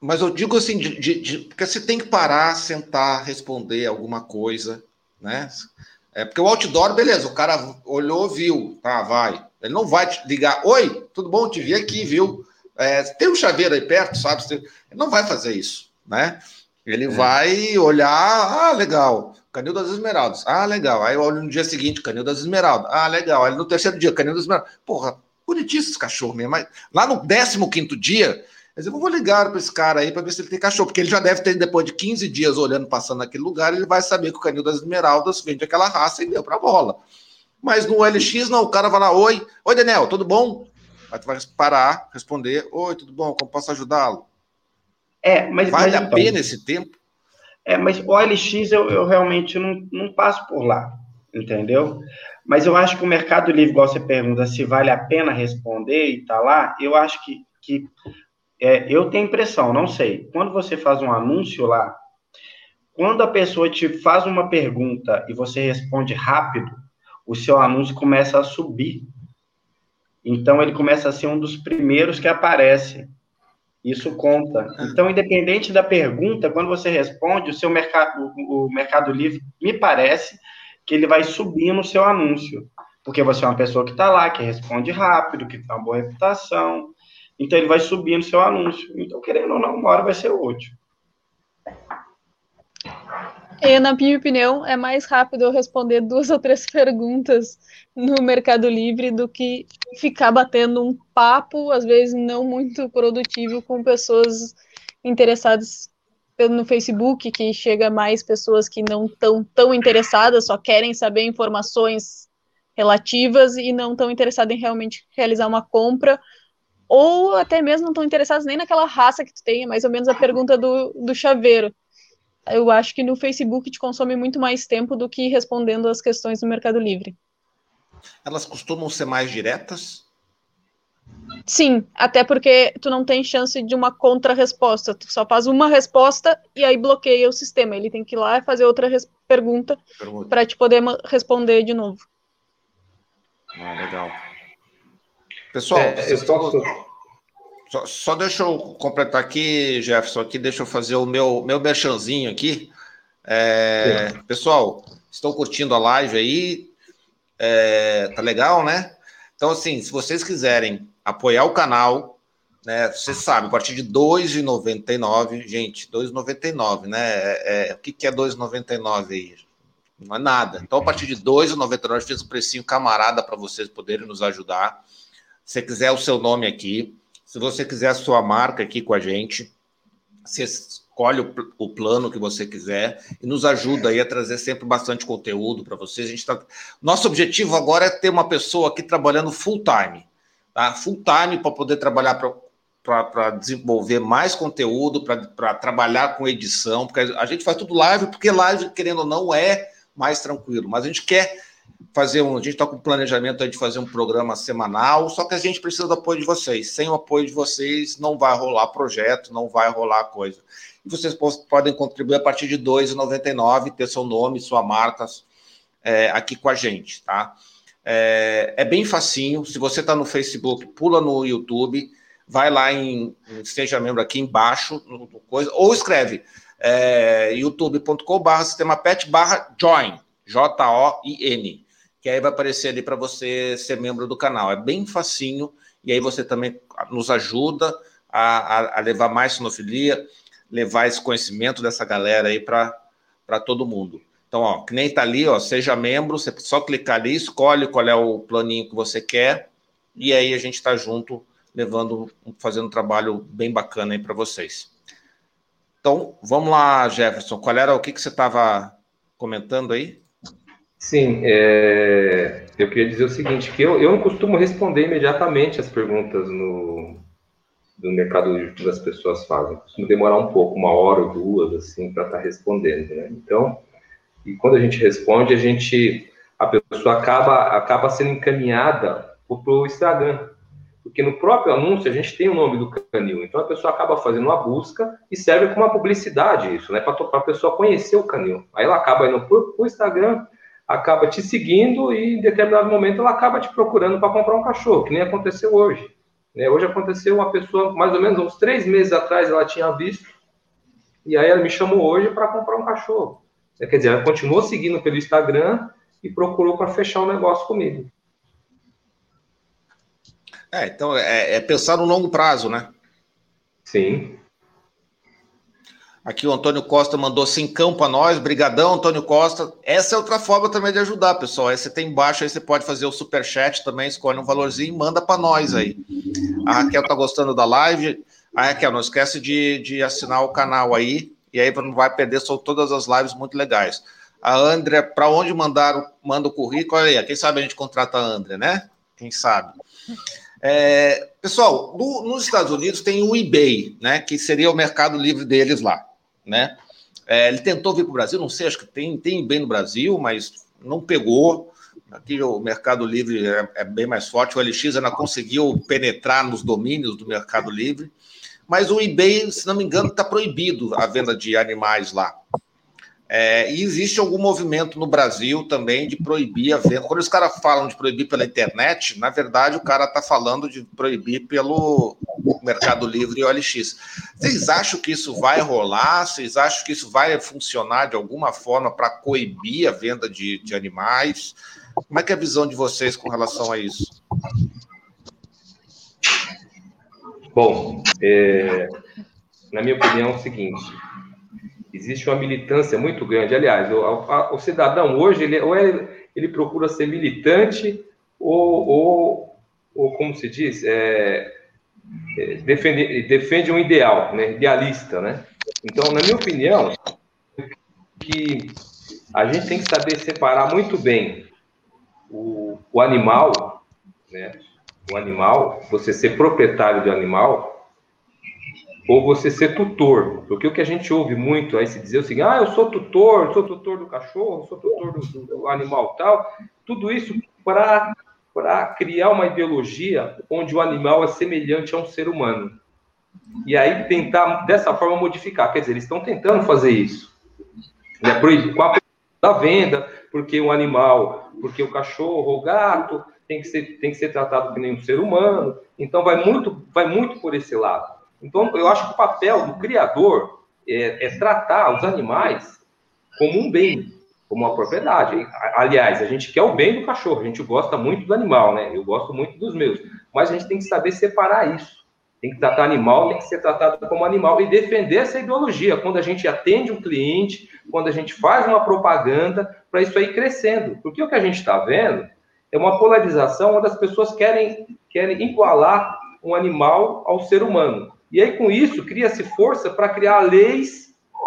Mas eu digo assim, de, de, de, porque você tem que parar, sentar, responder alguma coisa, né? É porque o outdoor, beleza, o cara olhou, viu, tá, vai. Ele não vai te ligar, oi, tudo bom, te vi aqui, viu? É, tem um chaveiro aí perto, sabe? Ele não vai fazer isso, né? Ele é. vai olhar, ah, legal, Canil das Esmeraldas, ah, legal. Aí olho no dia seguinte, Canil das Esmeraldas, ah, legal. Aí no terceiro dia, Canil das Esmeraldas, porra, bonitinho esses cachorros mesmo. Mas lá no 15 quinto dia, eu vou ligar para esse cara aí para ver se ele tem cachorro, porque ele já deve ter, depois de 15 dias olhando, passando naquele lugar, ele vai saber que o canil das esmeraldas vende aquela raça e deu para bola. Mas no LX, não, o cara vai lá, oi, oi, Daniel, tudo bom? Aí tu vai parar, responder, oi, tudo bom, como posso ajudá-lo?
É, mas...
Vale
mas,
a então, pena esse tempo?
É, mas o LX eu, eu realmente não, não passo por lá, entendeu? Mas eu acho que o Mercado Livre, igual você pergunta, se vale a pena responder e tá lá, eu acho que, que é, eu tenho impressão, não sei. Quando você faz um anúncio lá, quando a pessoa te faz uma pergunta e você responde rápido, o seu anúncio começa a subir. Então ele começa a ser um dos primeiros que aparece. Isso conta. Então, independente da pergunta, quando você responde, o seu mercado, o Mercado Livre, me parece que ele vai subir no seu anúncio. Porque você é uma pessoa que está lá, que responde rápido, que tem uma boa reputação. Então ele vai subir no seu anúncio. Então, querendo ou não, uma hora vai ser útil.
E, na minha opinião, é mais rápido eu responder duas ou três perguntas no Mercado Livre do que ficar batendo um papo, às vezes não muito produtivo, com pessoas interessadas no Facebook, que chega mais pessoas que não estão tão interessadas, só querem saber informações relativas e não estão interessadas em realmente realizar uma compra ou até mesmo não estão interessados nem naquela raça que tu tem, é mais ou menos a pergunta do, do chaveiro. Eu acho que no Facebook te consome muito mais tempo do que respondendo as questões do Mercado Livre.
Elas costumam ser mais diretas?
Sim, até porque tu não tem chance de uma contra-resposta. Tu só faz uma resposta e aí bloqueia o sistema. Ele tem que ir lá e fazer outra pergunta, pergunta. para te poder responder de novo.
Ah, legal. Pessoal, é, posso... só, só, deixa eu completar aqui, Jefferson, aqui, deixa eu fazer o meu, meu merchanzinho aqui. É, pessoal, estão curtindo a live aí? É, tá legal, né? Então, assim, se vocês quiserem apoiar o canal, né? Você sabe, a partir de R$ 2,99, gente, R$ 2,99, né? É, é, o que, que é R$ 2,99 aí? Não é nada. Então, a partir de R$ 2,99, fez um precinho camarada para vocês poderem nos ajudar. Se quiser o seu nome aqui, se você quiser a sua marca aqui com a gente, você escolhe o, o plano que você quiser e nos ajuda aí a trazer sempre bastante conteúdo para vocês. A gente tá... Nosso objetivo agora é ter uma pessoa aqui trabalhando full time, tá? Full time para poder trabalhar para desenvolver mais conteúdo, para trabalhar com edição, porque a gente faz tudo live, porque live, querendo ou não, é mais tranquilo, mas a gente quer fazer um. A gente está com planejamento de fazer um programa semanal, só que a gente precisa do apoio de vocês. Sem o apoio de vocês, não vai rolar projeto, não vai rolar coisa. E vocês podem contribuir a partir de R$ 2,99, ter seu nome, sua marca é, aqui com a gente, tá? É, é bem facinho. Se você está no Facebook, pula no YouTube, vai lá em, seja membro aqui embaixo, no, no coisa, ou escreve é, youtube.com/barra sistema pet barra join, que aí vai aparecer ali para você ser membro do canal. É bem facinho, e aí você também nos ajuda a, a, a levar mais sinofilia, levar esse conhecimento dessa galera aí para todo mundo. Então, ó, que nem tá ali, ó, seja membro, você só clicar ali, escolhe qual é o planinho que você quer, e aí a gente está junto, levando, fazendo um trabalho bem bacana aí para vocês. Então, vamos lá, Jefferson, qual era o que, que você estava comentando aí?
Sim, é, eu queria dizer o seguinte, que eu, eu não costumo responder imediatamente as perguntas no, do Mercado que as pessoas fazem. Costumo demorar um pouco, uma hora ou duas, assim, para estar tá respondendo, né? Então, e quando a gente responde, a gente, a pessoa acaba, acaba sendo encaminhada para o Instagram. Porque no próprio anúncio a gente tem o nome do canil. Então a pessoa acaba fazendo uma busca e serve como uma publicidade isso, né? Para a pessoa conhecer o canil. Aí ela acaba indo para o Instagram, acaba te seguindo e em determinado momento ela acaba te procurando para comprar um cachorro, que nem aconteceu hoje. Né? Hoje aconteceu uma pessoa, mais ou menos uns três meses atrás, ela tinha visto, e aí ela me chamou hoje para comprar um cachorro. Quer dizer, ela continuou seguindo pelo Instagram e procurou para fechar o um negócio comigo.
É, então é, é pensar no longo prazo, né?
Sim.
Aqui o Antônio Costa mandou cincão para nós. Brigadão, Antônio Costa. Essa é outra forma também de ajudar, pessoal. Aí você tem embaixo, aí você pode fazer o super chat também, escolhe um valorzinho e manda para nós aí. A Raquel tá gostando da live. A Raquel, não esquece de, de assinar o canal aí, e aí não vai perder só todas as lives muito legais. A André, para onde mandar, manda o currículo? Olha aí, quem sabe a gente contrata a André, né? Quem sabe? É, pessoal, no, nos Estados Unidos tem o eBay, né? Que seria o mercado livre deles lá né? É, ele tentou vir para o Brasil, não sei, acho que tem, tem bem no Brasil, mas não pegou. Aqui o Mercado Livre é, é, bem mais forte, o LX ainda conseguiu penetrar nos domínios do Mercado Livre, mas o eBay, se não me engano, está proibido a venda de animais lá. É, e existe algum movimento no Brasil também de proibir a venda. Quando os caras falam de proibir pela internet, na verdade o cara está falando de proibir pelo Mercado Livre e OLX. Vocês acham que isso vai rolar? Vocês acham que isso vai funcionar de alguma forma para coibir a venda de, de animais? Como é que é a visão de vocês com relação a isso?
Bom, é, na minha opinião é o seguinte existe uma militância muito grande. Aliás, o, a, o cidadão hoje, ele, ou ele, ele procura ser militante, ou, ou, ou como se diz, é, é, defende, defende um ideal, né, idealista. Né? Então, na minha opinião, que a gente tem que saber separar muito bem o, o animal, né, o animal, você ser proprietário do animal, ou você ser tutor. Porque o que a gente ouve muito aí se dizer seguinte: ah, eu sou tutor, sou tutor do cachorro, sou tutor do, do animal tal. Tudo isso para criar uma ideologia onde o animal é semelhante a um ser humano. E aí tentar, dessa forma, modificar. Quer dizer, eles estão tentando fazer isso. Né? Com a da venda, porque o animal, porque o cachorro, o gato, tem que ser, tem que ser tratado como um ser humano. Então, vai muito, vai muito por esse lado. Então, eu acho que o papel do criador é, é tratar os animais como um bem, como uma propriedade. Aliás, a gente quer o bem do cachorro, a gente gosta muito do animal, né? Eu gosto muito dos meus. Mas a gente tem que saber separar isso. Tem que tratar animal, tem que ser tratado como animal e defender essa ideologia. Quando a gente atende um cliente, quando a gente faz uma propaganda, para isso aí crescendo. Porque o que a gente está vendo é uma polarização onde as pessoas querem, querem igualar um animal ao ser humano. E aí, com isso, cria-se força para criar leis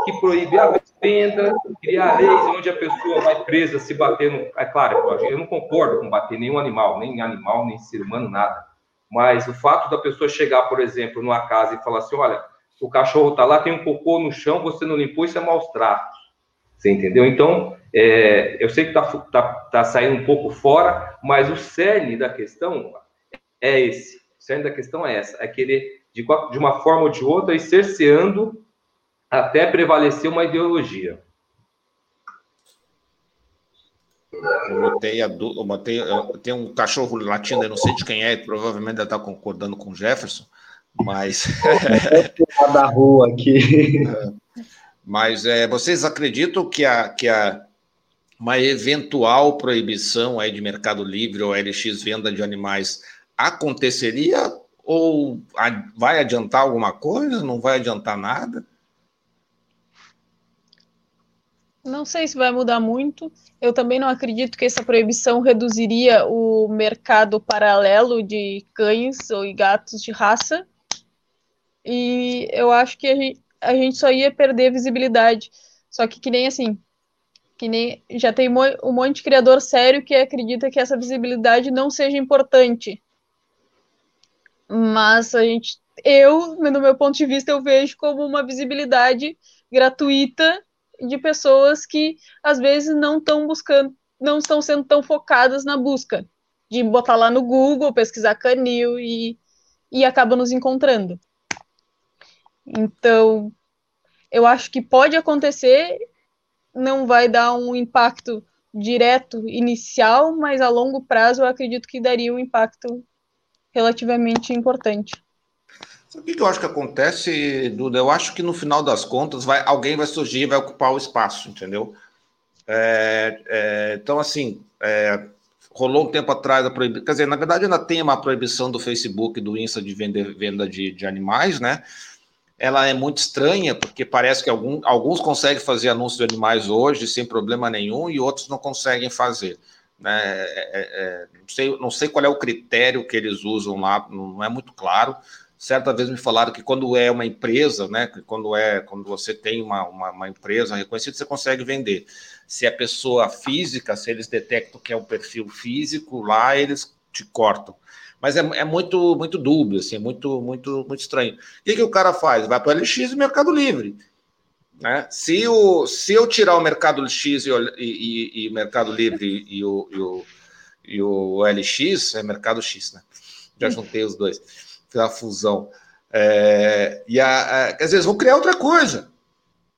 que proíbem a venda, criar leis onde a pessoa vai presa se bater no. É claro, eu não concordo com bater nenhum animal, nem animal, nem ser humano, nada. Mas o fato da pessoa chegar, por exemplo, numa casa e falar assim: olha, o cachorro está lá, tem um cocô no chão, você não limpou, isso é maus tratos. Você entendeu? Então, é, eu sei que está tá, tá saindo um pouco fora, mas o cerne da questão é esse. O cerne da questão é essa: é querer de, de uma forma ou de outra e cerceando até prevalecer uma ideologia.
Eu botei a eu botei, eu, tem um cachorro latindo, eu não sei de quem é, provavelmente deve estar concordando com o Jefferson, mas.
da rua aqui.
Mas é, vocês acreditam que a, que a uma eventual proibição aí de Mercado Livre ou LX venda de animais aconteceria ou vai adiantar alguma coisa? Não vai adiantar nada?
Não sei se vai mudar muito. Eu também não acredito que essa proibição reduziria o mercado paralelo de cães ou gatos de raça. E eu acho que a gente, a gente só ia perder visibilidade. Só que que nem assim, que nem já tem um monte de criador sério que acredita que essa visibilidade não seja importante. Mas a gente, eu, no meu ponto de vista, eu vejo como uma visibilidade gratuita de pessoas que às vezes não estão buscando, não estão sendo tão focadas na busca, de botar lá no Google, pesquisar canil e, e acaba nos encontrando. Então, eu acho que pode acontecer, não vai dar um impacto direto inicial, mas a longo prazo eu acredito que daria um impacto relativamente importante.
Sabe o que eu acho que acontece, Duda? Eu acho que no final das contas vai, alguém vai surgir e vai ocupar o espaço, entendeu? É, é, então, assim, é, rolou um tempo atrás a proibição. Quer dizer, na verdade, ainda tem uma proibição do Facebook do Insta de vender, venda de, de animais, né? Ela é muito estranha, porque parece que algum, alguns conseguem fazer anúncios de animais hoje sem problema nenhum e outros não conseguem fazer. Né? É, é, é não, sei, não sei qual é o critério que eles usam lá, não é muito claro. Certa vez me falaram que quando é uma empresa, né, quando é quando você tem uma, uma, uma empresa reconhecida, você consegue vender. Se é pessoa física, se eles detectam que é um perfil físico, lá eles te cortam. Mas é, é muito muito dúbio, assim, muito muito muito estranho. O que, que o cara faz? Vai para o LX e Mercado Livre. Né? Se, o, se eu tirar o Mercado X e o, e, e, Mercado Livre e o, e o, e o LX, é Mercado X, né? Já juntei os dois a fusão. É, e a, a, dizer, eles vão criar outra coisa.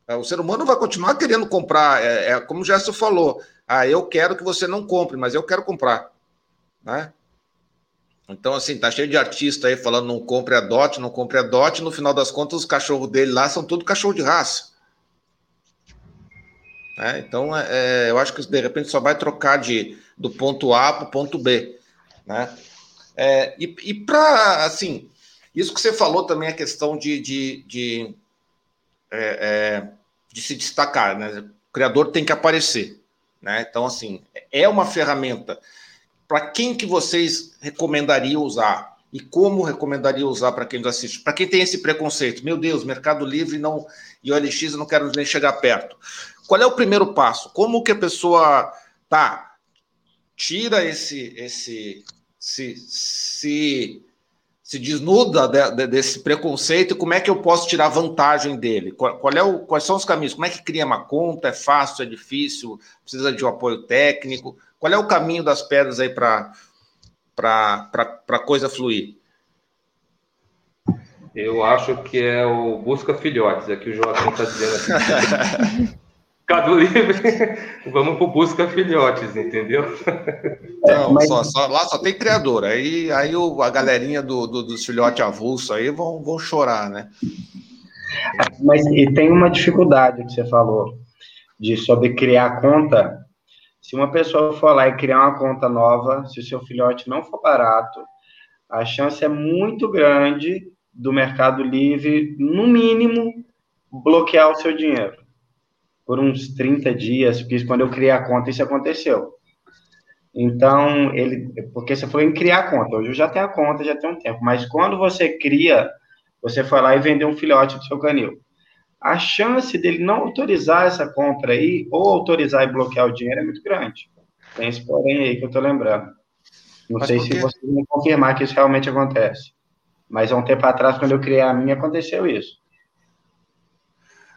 O ser humano vai continuar querendo comprar. É, é, como o Gerson falou, ah, eu quero que você não compre, mas eu quero comprar. Né? Então, assim, tá cheio de artista aí falando não compre a DOT, não compre a DOT. No final das contas, os cachorros dele lá são tudo cachorro de raça. É, então, é, é eu acho que de repente só vai trocar de, do ponto A para o ponto B. Né? É, e e para, assim, isso que você falou também, a questão de, de, de, é, é, de se destacar, né? O criador tem que aparecer, né? Então, assim, é uma ferramenta. Para quem que vocês recomendariam usar? E como recomendaria usar para quem nos assiste? Para quem tem esse preconceito, meu Deus, Mercado Livre não e OLX eu não quero nem chegar perto. Qual é o primeiro passo? Como que a pessoa tá tira esse esse se, se, se desnuda de, de, desse preconceito e como é que eu posso tirar vantagem dele? Qual, qual é o, quais são os caminhos? Como é que cria uma conta? É fácil, é difícil? Precisa de um apoio técnico? Qual é o caminho das pedras aí para a coisa fluir?
Eu acho que é o busca filhotes, é que o Joaquim está dizendo assim. Mercado Livre, vamos para busca filhotes, entendeu?
Não, Mas... só, só, lá só tem criador. Aí, aí o, a galerinha do, do, dos filhotes avulso aí vão, vão chorar, né?
Mas e tem uma dificuldade que você falou de sobre criar conta. Se uma pessoa for lá e criar uma conta nova, se o seu filhote não for barato, a chance é muito grande do Mercado Livre, no mínimo, bloquear o seu dinheiro por uns 30 dias, porque quando eu criei a conta isso aconteceu. Então, ele, porque você foi em criar a conta, hoje eu já tenho a conta, já tem um tempo, mas quando você cria, você foi lá e vendeu um filhote do seu canil. A chance dele não autorizar essa compra aí, ou autorizar e bloquear o dinheiro, é muito grande. Tem esse porém aí que eu tô lembrando. Não mas sei se você me confirmar que isso realmente acontece. Mas há um tempo atrás, quando eu criei a minha, aconteceu isso.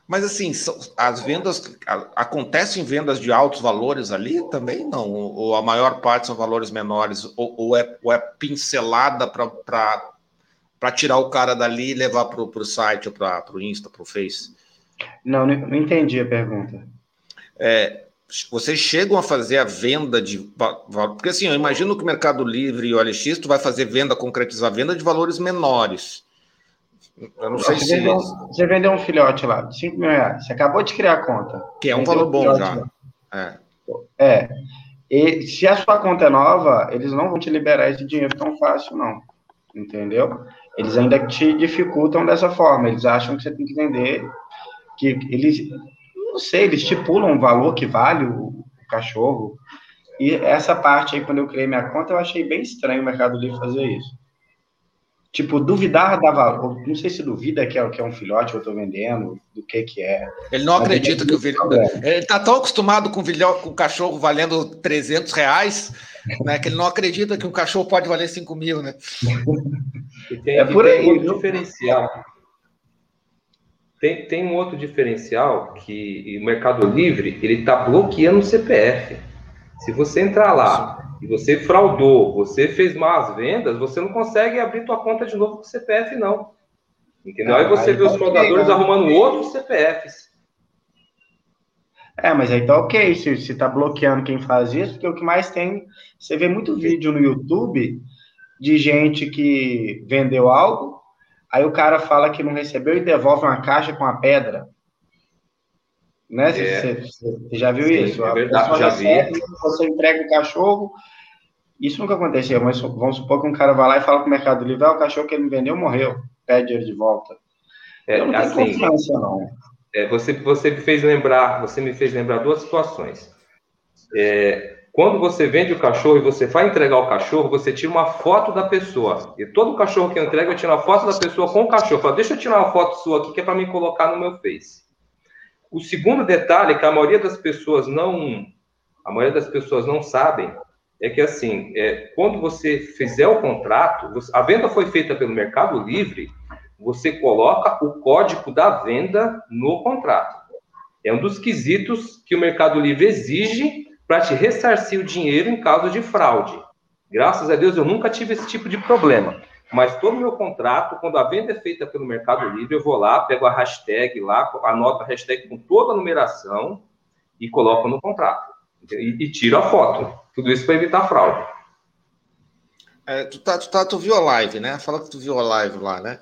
Mas assim, as vendas acontecem vendas de altos valores ali também não? Ou a maior parte são valores menores? Ou, ou, é, ou é, pincelada para tirar o cara dali e levar para o site, ou para o Insta, para o Face?
Não, não entendi a pergunta.
É, vocês chegam a fazer a venda de. Porque assim, eu imagino que o Mercado Livre e o LX tu vai fazer venda, concretizar venda de valores menores.
Eu não sei você se. Vendeu, você vendeu um filhote lá, de 5 mil reais. Você acabou de criar a conta.
Que é um valor bom já.
É. é. E se a sua conta é nova, eles não vão te liberar esse dinheiro tão fácil, não. Entendeu? Eles ainda te dificultam dessa forma. Eles acham que você tem que vender. Que eles. Não sei, eles estipulam um valor que vale o, o cachorro. E essa parte aí, quando eu criei minha conta, eu achei bem estranho o Mercado Livre fazer isso tipo, duvidar da valor. Não sei se duvida que é, que é um filhote que eu estou vendendo, do que que é.
Ele não acredita que o filhote. Ele está tão acostumado com o com o cachorro valendo 300 reais, né, que ele não acredita que um cachorro pode valer 5 mil, né?
Tem, é por aí. Tem um outro diferencial. Tem, tem um outro diferencial que o Mercado Livre ele está bloqueando o CPF. Se você entrar lá e você fraudou, você fez más vendas, você não consegue abrir tua conta de novo com o CPF, não. Entendeu? Aí você aí vê os fraudadores arrumando outros CPFs.
É, mas aí tá ok, se, se tá bloqueando quem faz isso, porque o que mais tem, você vê muito vídeo no YouTube de gente que vendeu algo, aí o cara fala que não recebeu e devolve uma caixa com a pedra. Né? É. você, já viu Sim, isso?
É verdade, já vi.
Você entrega o cachorro, isso nunca aconteceu, mas vamos supor que um cara vai lá e fala com o Mercado Livre, ah, o cachorro que ele me vendeu morreu, pede ele de volta.
É, Eu não assim, tenho confiança, não. É, você, você me fez lembrar, você me fez lembrar duas situações. É, quando você vende o cachorro e você vai entregar o cachorro, você tira uma foto da pessoa. E todo cachorro que eu entrego, eu tiro uma foto da pessoa com o cachorro. Fala, deixa eu tirar uma foto sua aqui que é para me colocar no meu Face. O segundo detalhe que a maioria das pessoas não, a maioria das pessoas não sabem é que assim, é, quando você fizer o contrato, a venda foi feita pelo Mercado Livre, você coloca o código da venda no contrato. É um dos quesitos que o Mercado Livre exige para te ressarcir o dinheiro em caso de fraude. Graças a Deus eu nunca tive esse tipo de problema. Mas todo meu contrato, quando a venda é feita pelo Mercado Livre, eu vou lá, pego a hashtag lá, anoto a hashtag com toda a numeração e coloco no contrato. E, e tiro a foto. Tudo isso para evitar fraude.
É, tu, tá, tu, tá, tu viu a live, né? Fala que tu viu a live lá, né?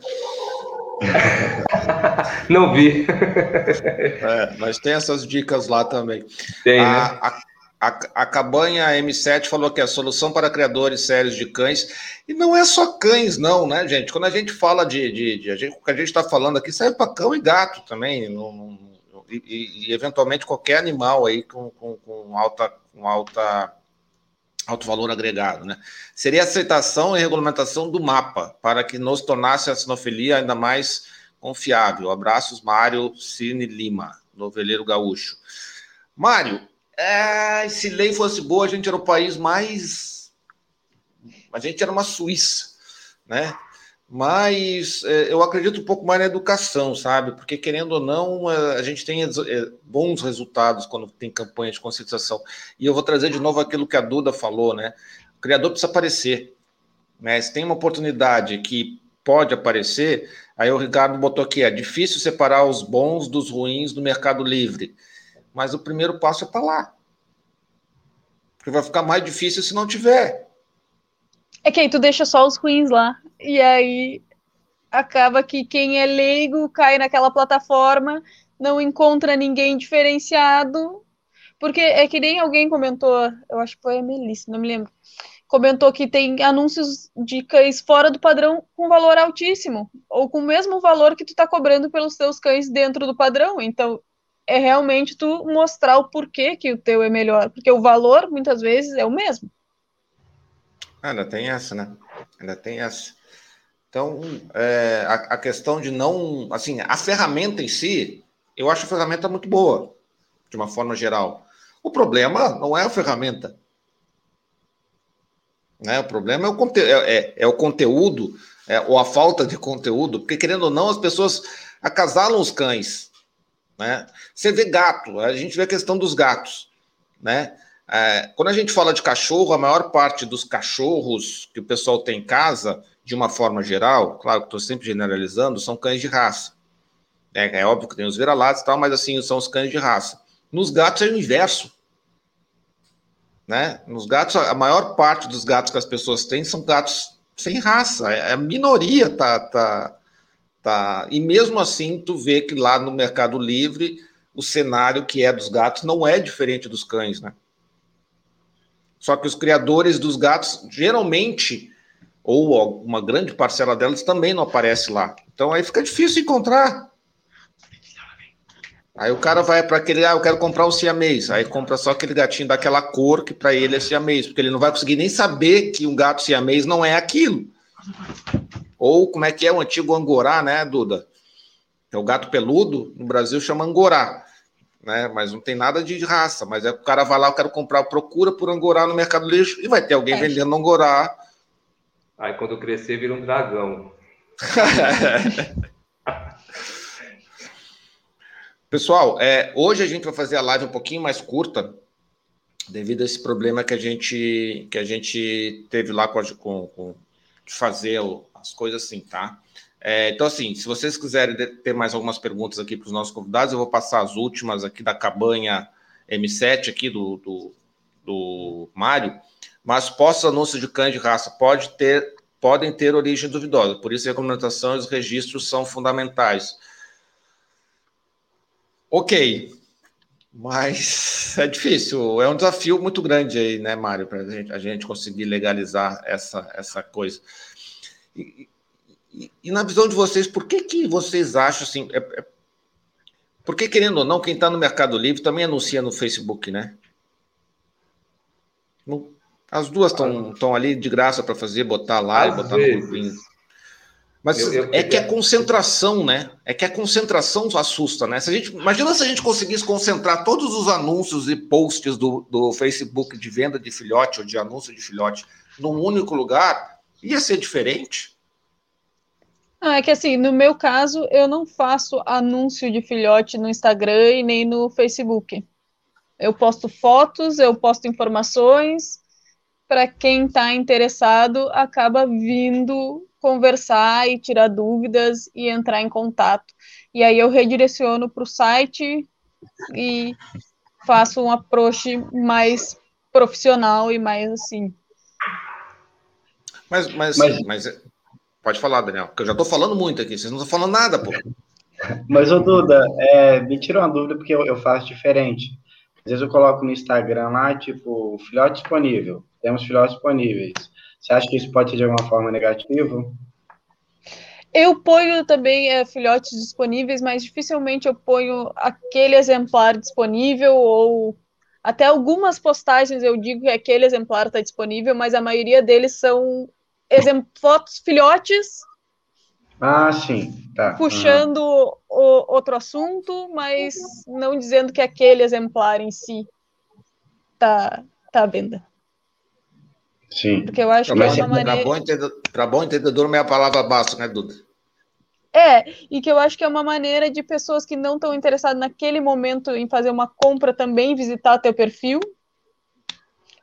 Não vi.
É, mas tem essas dicas lá também.
Tem,
a,
né?
A, a, a Cabanha M7 falou que é a solução para criadores sérios de cães. E não é só cães, não, né, gente? Quando a gente fala de. de, de a gente, o que a gente está falando aqui serve para cão e gato também. Não, não, e, e, eventualmente qualquer animal aí com, com, com alta. Com alta alto valor agregado, né? Seria a aceitação e regulamentação do mapa para que nos tornasse a sinofilia ainda mais confiável. Abraços, Mário Cine Lima, noveleiro gaúcho. Mário, é, se lei fosse boa, a gente era o país mais. A gente era uma Suíça, né? Mas é, eu acredito um pouco mais na educação, sabe? Porque, querendo ou não, é, a gente tem é, bons resultados quando tem campanha de conscientização. E eu vou trazer de novo aquilo que a Duda falou, né? O criador precisa aparecer. Né? Se tem uma oportunidade que pode aparecer, aí o Ricardo botou aqui: é difícil separar os bons dos ruins no mercado livre. Mas o primeiro passo é estar tá lá. Porque vai ficar mais difícil se não tiver.
É que aí tu deixa só os ruins lá. E aí acaba que quem é leigo cai naquela plataforma, não encontra ninguém diferenciado. Porque é que nem alguém comentou, eu acho que foi a Melissa, não me lembro. Comentou que tem anúncios de cães fora do padrão com valor altíssimo, ou com o mesmo valor que tu tá cobrando pelos teus cães dentro do padrão. Então, é realmente tu mostrar o porquê que o teu é melhor, porque o valor muitas vezes é o mesmo.
Ainda tem essa, né? Ainda tem essa. Então, é, a, a, questão de não. Assim, a ferramenta em si, eu acho a ferramenta muito boa, de uma forma geral. O problema não é a ferramenta. Né? O problema é o, conte é, é, é o conteúdo, é, ou a falta de conteúdo, porque, querendo ou não, as pessoas acasalam os cães. Né? Você vê gato, a gente vê a questão dos gatos. Né? É, quando a gente fala de cachorro, a maior parte dos cachorros que o pessoal tem em casa, de uma forma geral, claro que estou sempre generalizando, são cães de raça. É, é óbvio que tem os vira-latas e tal, mas assim, são os cães de raça. Nos gatos é o inverso. Né? Nos gatos, a maior parte dos gatos que as pessoas têm são gatos sem raça. É, a minoria tá, tá, tá. E mesmo assim, tu vê que lá no Mercado Livre o cenário que é dos gatos não é diferente dos cães, né? Só que os criadores dos gatos, geralmente, ou uma grande parcela delas, também não aparece lá. Então aí fica difícil encontrar. Aí o cara vai para aquele, ah, eu quero comprar um siamês. Aí compra só aquele gatinho daquela cor que para ele é siamês, porque ele não vai conseguir nem saber que um gato siamês não é aquilo. Ou como é que é o antigo angorá, né, Duda? É o gato peludo, no Brasil chama angorá né? Mas não tem nada de raça. Mas é o cara vai lá, eu quero comprar, procura por angorá no mercado lixo e vai ter alguém é. vendendo angorá.
Aí quando crescer vira um dragão.
Pessoal, é, hoje a gente vai fazer a live um pouquinho mais curta, devido a esse problema que a gente que a gente teve lá com, com, com de fazer as coisas assim, tá? É, então, assim, se vocês quiserem ter mais algumas perguntas aqui para os nossos convidados, eu vou passar as últimas aqui da Cabanha M7 aqui do, do, do Mário, mas postos anúncios de cães de raça pode ter, podem ter origem duvidosa, por isso a regulamentação e os registros são fundamentais. Ok, mas é difícil, é um desafio muito grande aí, né, Mário, para a gente conseguir legalizar essa, essa coisa. E, e, e, na visão de vocês, por que, que vocês acham assim? É, é, porque, querendo ou não, quem está no Mercado Livre também anuncia no Facebook, né? As duas estão ali de graça para fazer, botar lá e botar vezes. no grupinho. Mas eu, eu, é que a concentração, né? É que a concentração assusta, né? Se a gente, imagina se a gente conseguisse concentrar todos os anúncios e posts do, do Facebook de venda de filhote ou de anúncio de filhote num único lugar, ia ser diferente.
Ah, é que assim, no meu caso, eu não faço anúncio de filhote no Instagram e nem no Facebook. Eu posto fotos, eu posto informações, para quem está interessado acaba vindo conversar e tirar dúvidas e entrar em contato. E aí eu redireciono para o site e faço um approach mais profissional e mais assim.
Mas, mas, mas, mas pode falar, Daniel, porque eu já estou falando muito aqui, vocês não estão falando nada, pô.
Mas, ô Duda, é, me tira uma dúvida porque eu, eu faço diferente. Às vezes eu coloco no Instagram lá, tipo, filhote disponível temos filhotes disponíveis. Você acha que isso pode ser de alguma forma negativo?
Eu ponho também é, filhotes disponíveis, mas dificilmente eu ponho aquele exemplar disponível ou até algumas postagens eu digo que aquele exemplar está disponível, mas a maioria deles são fotos filhotes.
Ah, sim. Tá.
Puxando uhum. o, outro assunto, mas não dizendo que aquele exemplar em si está tá à venda.
Sim.
Porque eu acho que é uma maneira.
Para bom, entendedor, meia palavra basta, né, Duda?
É, e que eu acho que é uma maneira de pessoas que não estão interessadas naquele momento em fazer uma compra também visitar teu perfil.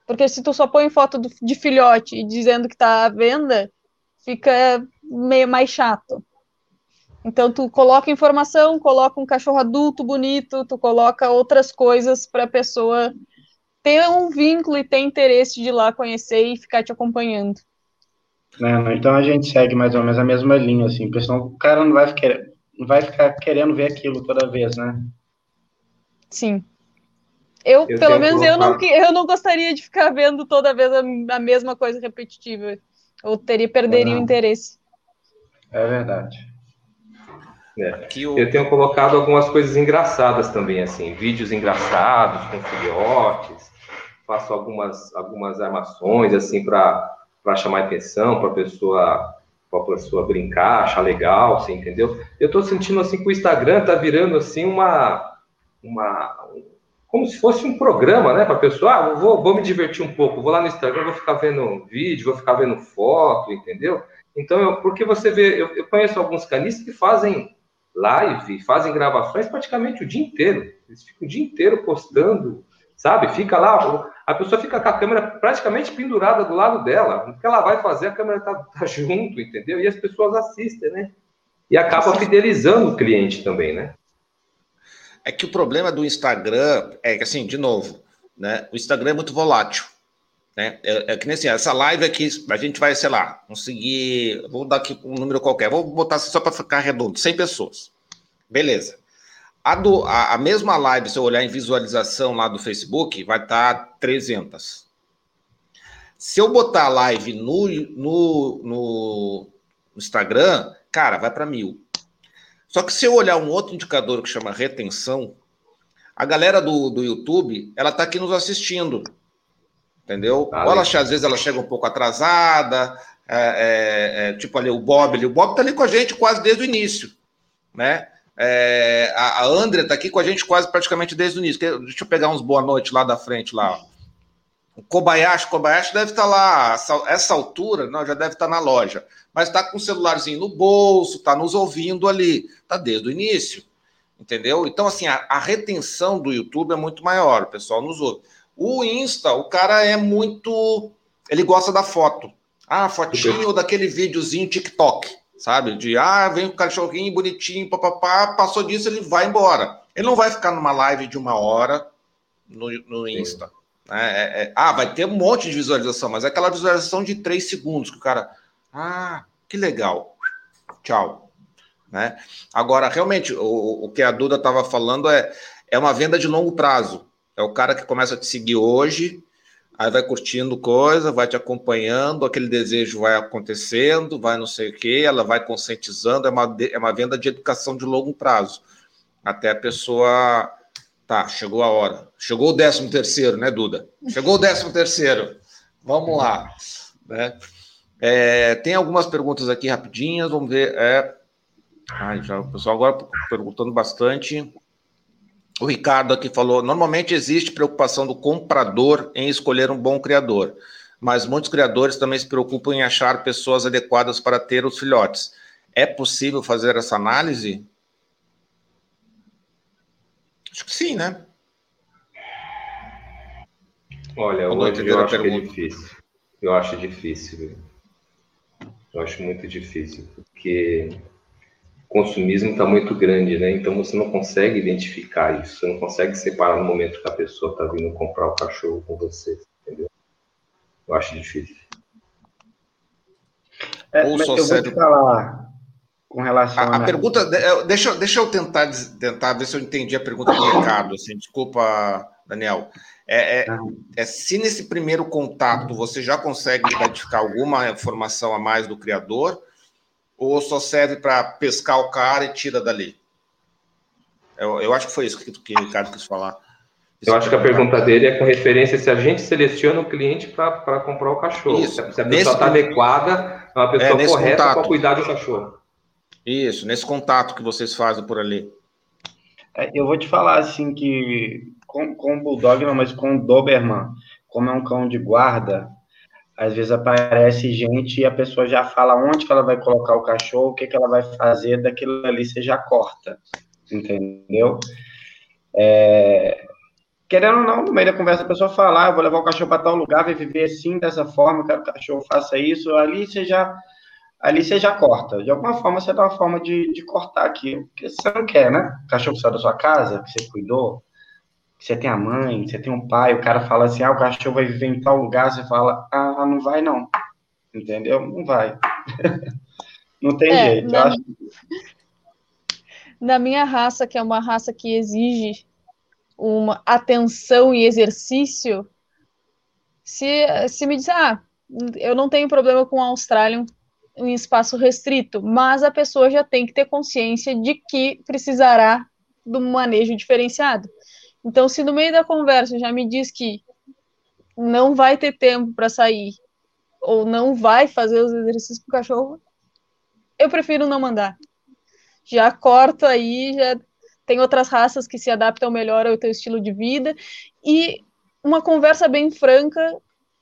Porque se tu só põe foto do, de filhote dizendo que está à venda, fica meio mais chato. Então tu coloca informação, coloca um cachorro adulto bonito, tu coloca outras coisas para a pessoa ter um vínculo e ter interesse de ir lá conhecer e ficar te acompanhando.
É, então a gente segue mais ou menos a mesma linha, assim, porque senão o cara não vai, ficar, não vai ficar querendo ver aquilo toda vez, né?
Sim. Eu, eu pelo menos, eu não, eu não gostaria de ficar vendo toda vez a, a mesma coisa repetitiva. Eu teria, perderia o interesse.
É verdade.
É. Eu tenho colocado algumas coisas engraçadas também, assim, vídeos engraçados com filhotes, faço algumas, algumas armações assim para chamar atenção, para a pessoa para pessoa brincar, achar legal, você entendeu? Eu estou sentindo assim que o Instagram está virando assim uma uma como se fosse um programa, né, para a pessoa, ah, vou, vou me divertir um pouco, vou lá no Instagram, vou ficar vendo vídeo, vou ficar vendo foto, entendeu? Então, eu, porque você vê, eu, eu conheço alguns canistas que fazem live, fazem gravações praticamente o dia inteiro. Eles ficam o dia inteiro postando, sabe? Fica lá, a pessoa fica com a câmera praticamente pendurada do lado dela. O que ela vai fazer, a câmera tá, tá junto, entendeu? E as pessoas assistem, né? E acaba fidelizando o cliente também, né?
É que o problema do Instagram é que, assim, de novo, né? O Instagram é muito volátil. Né? É, é, que nem assim, essa live aqui, a gente vai, sei lá, conseguir. Vou dar aqui um número qualquer, vou botar só para ficar redondo: 100 pessoas. Beleza. A, do, a, a, mesma live, se eu olhar em visualização lá do Facebook, vai estar tá 300. Se eu botar a live no, no, no Instagram, cara, vai para mil. Só que se eu olhar um outro indicador que chama retenção, a galera do, do YouTube, ela está aqui nos assistindo. Entendeu? Ou ela, às vezes ela chega um pouco atrasada, é, é, é, tipo ali o Bob, ali, o Bob tá ali com a gente quase desde o início, né? É, a, a Andrea tá aqui com a gente quase praticamente desde o início. Deixa eu pegar uns boa noite lá da frente lá. O Kobayashi, Kobayashi deve estar tá lá, essa altura, não, já deve estar tá na loja, mas está com o celularzinho no bolso, está nos ouvindo ali, está desde o início, entendeu? Então, assim, a, a retenção do YouTube é muito maior, o pessoal nos ouve. O Insta, o cara é muito. Ele gosta da foto. Ah, fotinho daquele videozinho TikTok, sabe? De ah, vem o cachorrinho bonitinho, papapá, passou disso, ele vai embora. Ele não vai ficar numa live de uma hora, no, no Insta. Né? É, é, ah, vai ter um monte de visualização, mas é aquela visualização de três segundos que o cara. Ah, que legal. Tchau. Né? Agora, realmente, o, o que a Duda estava falando é, é uma venda de longo prazo. É o cara que começa a te seguir hoje, aí vai curtindo coisa, vai te acompanhando, aquele desejo vai acontecendo, vai não sei o que, ela vai conscientizando, é uma, é uma venda de educação de longo prazo. Até a pessoa. Tá, chegou a hora. Chegou o décimo terceiro, né, Duda? Chegou o décimo terceiro. Vamos lá. Né? É, tem algumas perguntas aqui rapidinhas, vamos ver. É... Ai, já, o pessoal agora perguntando bastante. O Ricardo aqui falou: normalmente existe preocupação do comprador em escolher um bom criador, mas muitos criadores também se preocupam em achar pessoas adequadas para ter os filhotes. É possível fazer essa análise? Acho que sim, né?
Olha, hoje eu acho que é difícil. Eu acho difícil. Eu acho muito difícil, porque consumismo está muito grande, né? Então você não consegue identificar isso, você não consegue separar no momento que a pessoa está vindo comprar o cachorro com você, entendeu? Eu acho difícil.
É, Ou só eu serve... vou te falar com relação
a, a pergunta, deixa, deixa eu tentar, tentar ver se eu entendi a pergunta do Ricardo, assim, desculpa, Daniel. É, é, é, se nesse primeiro contato você já consegue identificar alguma informação a mais do criador, ou só serve para pescar o cara e tira dali? Eu, eu acho que foi isso que, que o Ricardo quis falar.
Eu acho que a pergunta dele é com referência se a gente seleciona o cliente para comprar o cachorro. Isso. Se a pessoa está adequada, é uma pessoa é, correta para cuidar do cachorro.
Isso, nesse contato que vocês fazem por ali.
É, eu vou te falar assim que com, com o Bulldog, não, mas com o Doberman, como é um cão de guarda, às vezes aparece gente e a pessoa já fala onde que ela vai colocar o cachorro, o que, que ela vai fazer, daquilo ali você já corta, entendeu? É... Querendo ou não, no meio da conversa a pessoa fala, ah, eu vou levar o cachorro para tal lugar, vai viver assim, dessa forma, quero que o cachorro faça isso, ali você já ali você já corta. De alguma forma, você dá uma forma de, de cortar aquilo, porque você não quer, né? O cachorro saiu da sua casa, que você cuidou, você tem a mãe, você tem um pai, o cara fala assim, ah, o cachorro vai viver em tal lugar, você fala, ah, não vai não, entendeu? Não vai. não tem é, jeito. Na... Acho...
na minha raça, que é uma raça que exige uma atenção e exercício, se, se me diz, ah, eu não tenho problema com o Australian em espaço restrito, mas a pessoa já tem que ter consciência de que precisará de um manejo diferenciado. Então, se no meio da conversa já me diz que não vai ter tempo para sair ou não vai fazer os exercícios com o cachorro, eu prefiro não mandar. Já corto aí, já tem outras raças que se adaptam melhor ao teu estilo de vida e uma conversa bem franca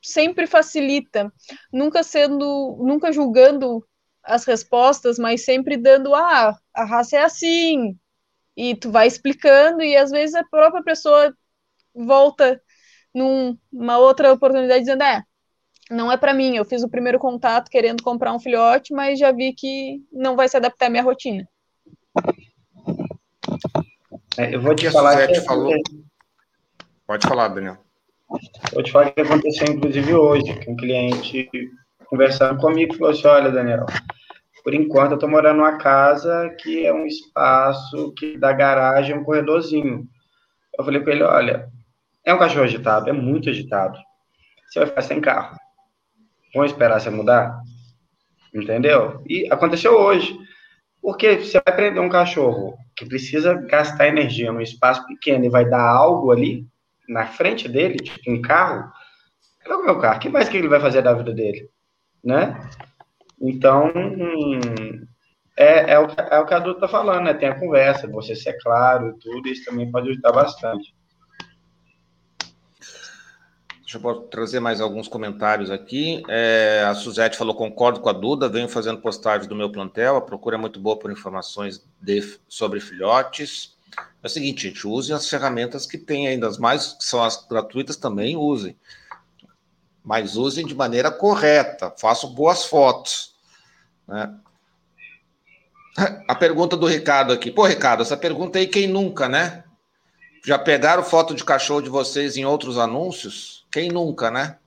sempre facilita, nunca sendo, nunca julgando as respostas, mas sempre dando ah, a raça é assim, e tu vai explicando, e às vezes a própria pessoa volta numa outra oportunidade dizendo, é, não é para mim, eu fiz o primeiro contato querendo comprar um filhote, mas já vi que não vai se adaptar à minha rotina.
É, eu vou te falar que...
falou. Pode falar, Daniel.
Vou te falar o que aconteceu, inclusive, hoje, que um cliente conversando comigo falou assim, olha, Daniel, por enquanto, eu estou morando numa casa que é um espaço que da garagem é um corredorzinho. Eu falei para ele, olha, é um cachorro agitado, é muito agitado. Você vai ficar sem carro. Vamos esperar você mudar? Entendeu? E aconteceu hoje. Porque você vai prender um cachorro que precisa gastar energia num espaço pequeno e vai dar algo ali na frente dele, tipo um carro, é o meu carro. O que mais que ele vai fazer da vida dele? Né? Então, é, é, o, é o que a Duda está falando, né? Tem a conversa, você ser claro tudo, isso também pode ajudar bastante.
Deixa eu trazer mais alguns comentários aqui. É, a Suzete falou: concordo com a Duda, venho fazendo postagens do meu plantel, a procura é muito boa por informações de, sobre filhotes. É o seguinte, gente, usem as ferramentas que tem ainda, as mais que são as gratuitas também usem. Mas usem de maneira correta, façam boas fotos. Né? A pergunta do Ricardo aqui. Pô, Ricardo, essa pergunta aí, quem nunca, né? Já pegaram foto de cachorro de vocês em outros anúncios? Quem nunca, né?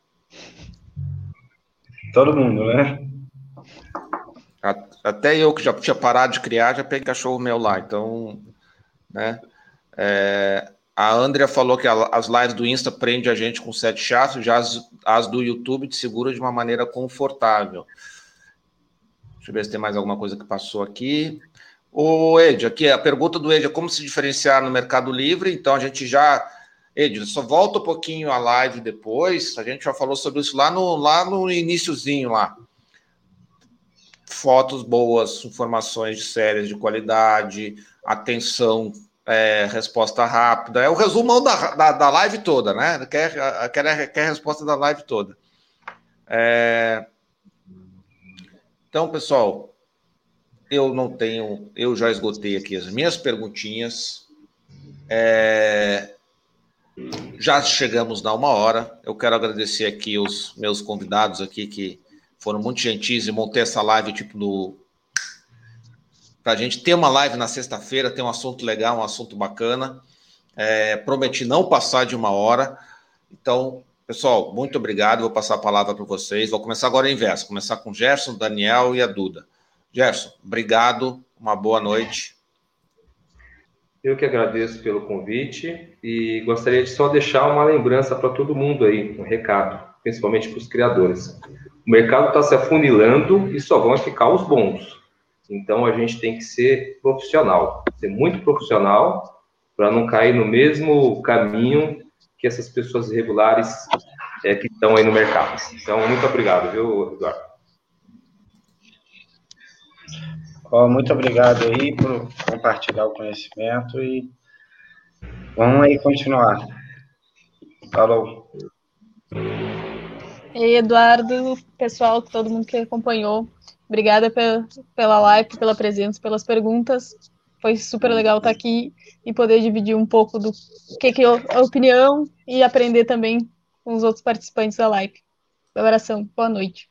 Todo mundo, né?
Até eu que já tinha parado de criar, já peguei cachorro meu lá. Então, né? É, a Andrea falou que as lives do Insta prende a gente com sete chatos, já as, as, do YouTube te segura de uma maneira confortável. Deixa eu ver se tem mais alguma coisa que passou aqui. O Ed, aqui a pergunta do Ed é como se diferenciar no Mercado Livre. Então a gente já. Ed, só volta um pouquinho a live depois. A gente já falou sobre isso lá no, lá no iníciozinho lá fotos boas, informações de séries de qualidade, atenção, é, resposta rápida. É o resumão da, da, da live toda, né? Quer, quer, quer a resposta da live toda. É... Então, pessoal, eu não tenho, eu já esgotei aqui as minhas perguntinhas. É... Já chegamos na uma hora. Eu quero agradecer aqui os meus convidados aqui que foram muito gentis e montei essa live tipo no para a gente ter uma live na sexta-feira, ter um assunto legal, um assunto bacana. É, prometi não passar de uma hora. Então, pessoal, muito obrigado. Vou passar a palavra para vocês. Vou começar agora em inverso. Começar com Gerson, Daniel e a Duda. Gerson, obrigado. Uma boa noite.
Eu que agradeço pelo convite e gostaria de só deixar uma lembrança para todo mundo aí, um recado, principalmente para os criadores. O mercado está se afunilando e só vão ficar os bons. Então a gente tem que ser profissional, ser muito profissional para não cair no mesmo caminho que essas pessoas irregulares é, que estão aí no mercado. Então, muito obrigado, viu, Eduardo?
Oh, muito obrigado aí por compartilhar o conhecimento e vamos aí continuar. Falou.
E Eduardo, pessoal, todo mundo que acompanhou, obrigada pela, pela live, pela presença, pelas perguntas. Foi super legal estar aqui e poder dividir um pouco do que, que é a opinião e aprender também com os outros participantes da live. Abração, boa noite.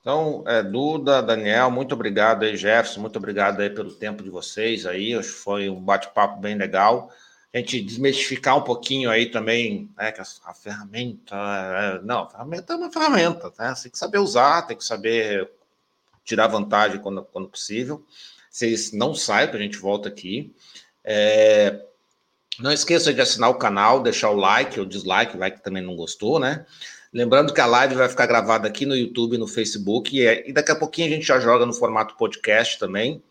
Então, é, Duda, Daniel, muito obrigado aí, Jefferson, muito obrigado aí pelo tempo de vocês aí, acho que foi um bate-papo bem legal a gente desmistificar um pouquinho aí também, né, que a, a ferramenta, é, não, a ferramenta é uma ferramenta, né, você tem que saber usar, tem que saber tirar vantagem quando, quando possível. Vocês não saibam, a gente volta aqui. É, não esqueça de assinar o canal, deixar o like ou dislike, o like também não gostou, né? Lembrando que a live vai ficar gravada aqui no YouTube, no Facebook, e, é, e daqui a pouquinho a gente já joga no formato podcast também.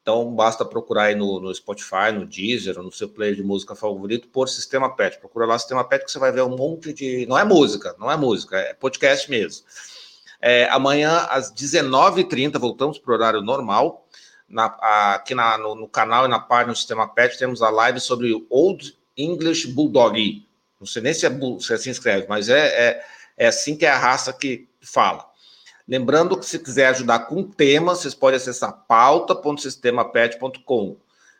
Então, basta procurar aí no, no, Spotify, no Deezer, no seu player de música favorito, por Sistema Pet. Procura lá Sistema Pet que você vai ver um monte de. Não é música, não é música, é podcast mesmo. É, amanhã, às 19h30, voltamos para o horário normal. Na, aqui na, no, no, canal e na página do Sistema Pet temos a live sobre Old English Bulldog. Não sei nem se, é, se assim escreve, mas é, é, é assim que é a raça que fala. Lembrando que se quiser ajudar com tema, vocês podem acessar pauta.sistemapet.com.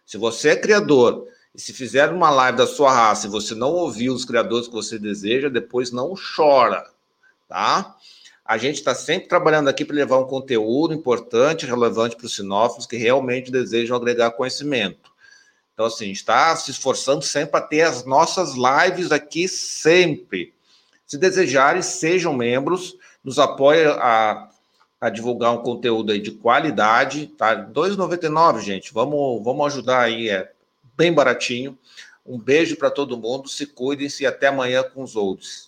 Se você é criador e se fizer uma live da sua raça e você não ouviu os criadores que você deseja, depois não chora, tá? A gente está sempre trabalhando aqui para levar um conteúdo importante, relevante para os sinófilos que realmente desejam agregar conhecimento. Então, assim, a gente está se esforçando sempre para ter as nossas lives aqui sempre. Se desejarem, sejam membros nos apoia a, a divulgar um conteúdo aí de qualidade, tá? R$ 2,99, gente. Vamos, vamos ajudar aí, é bem baratinho. Um beijo para todo mundo, se cuidem-se e até amanhã com os outros.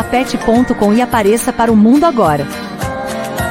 sistemapet.com e apareça para o mundo agora.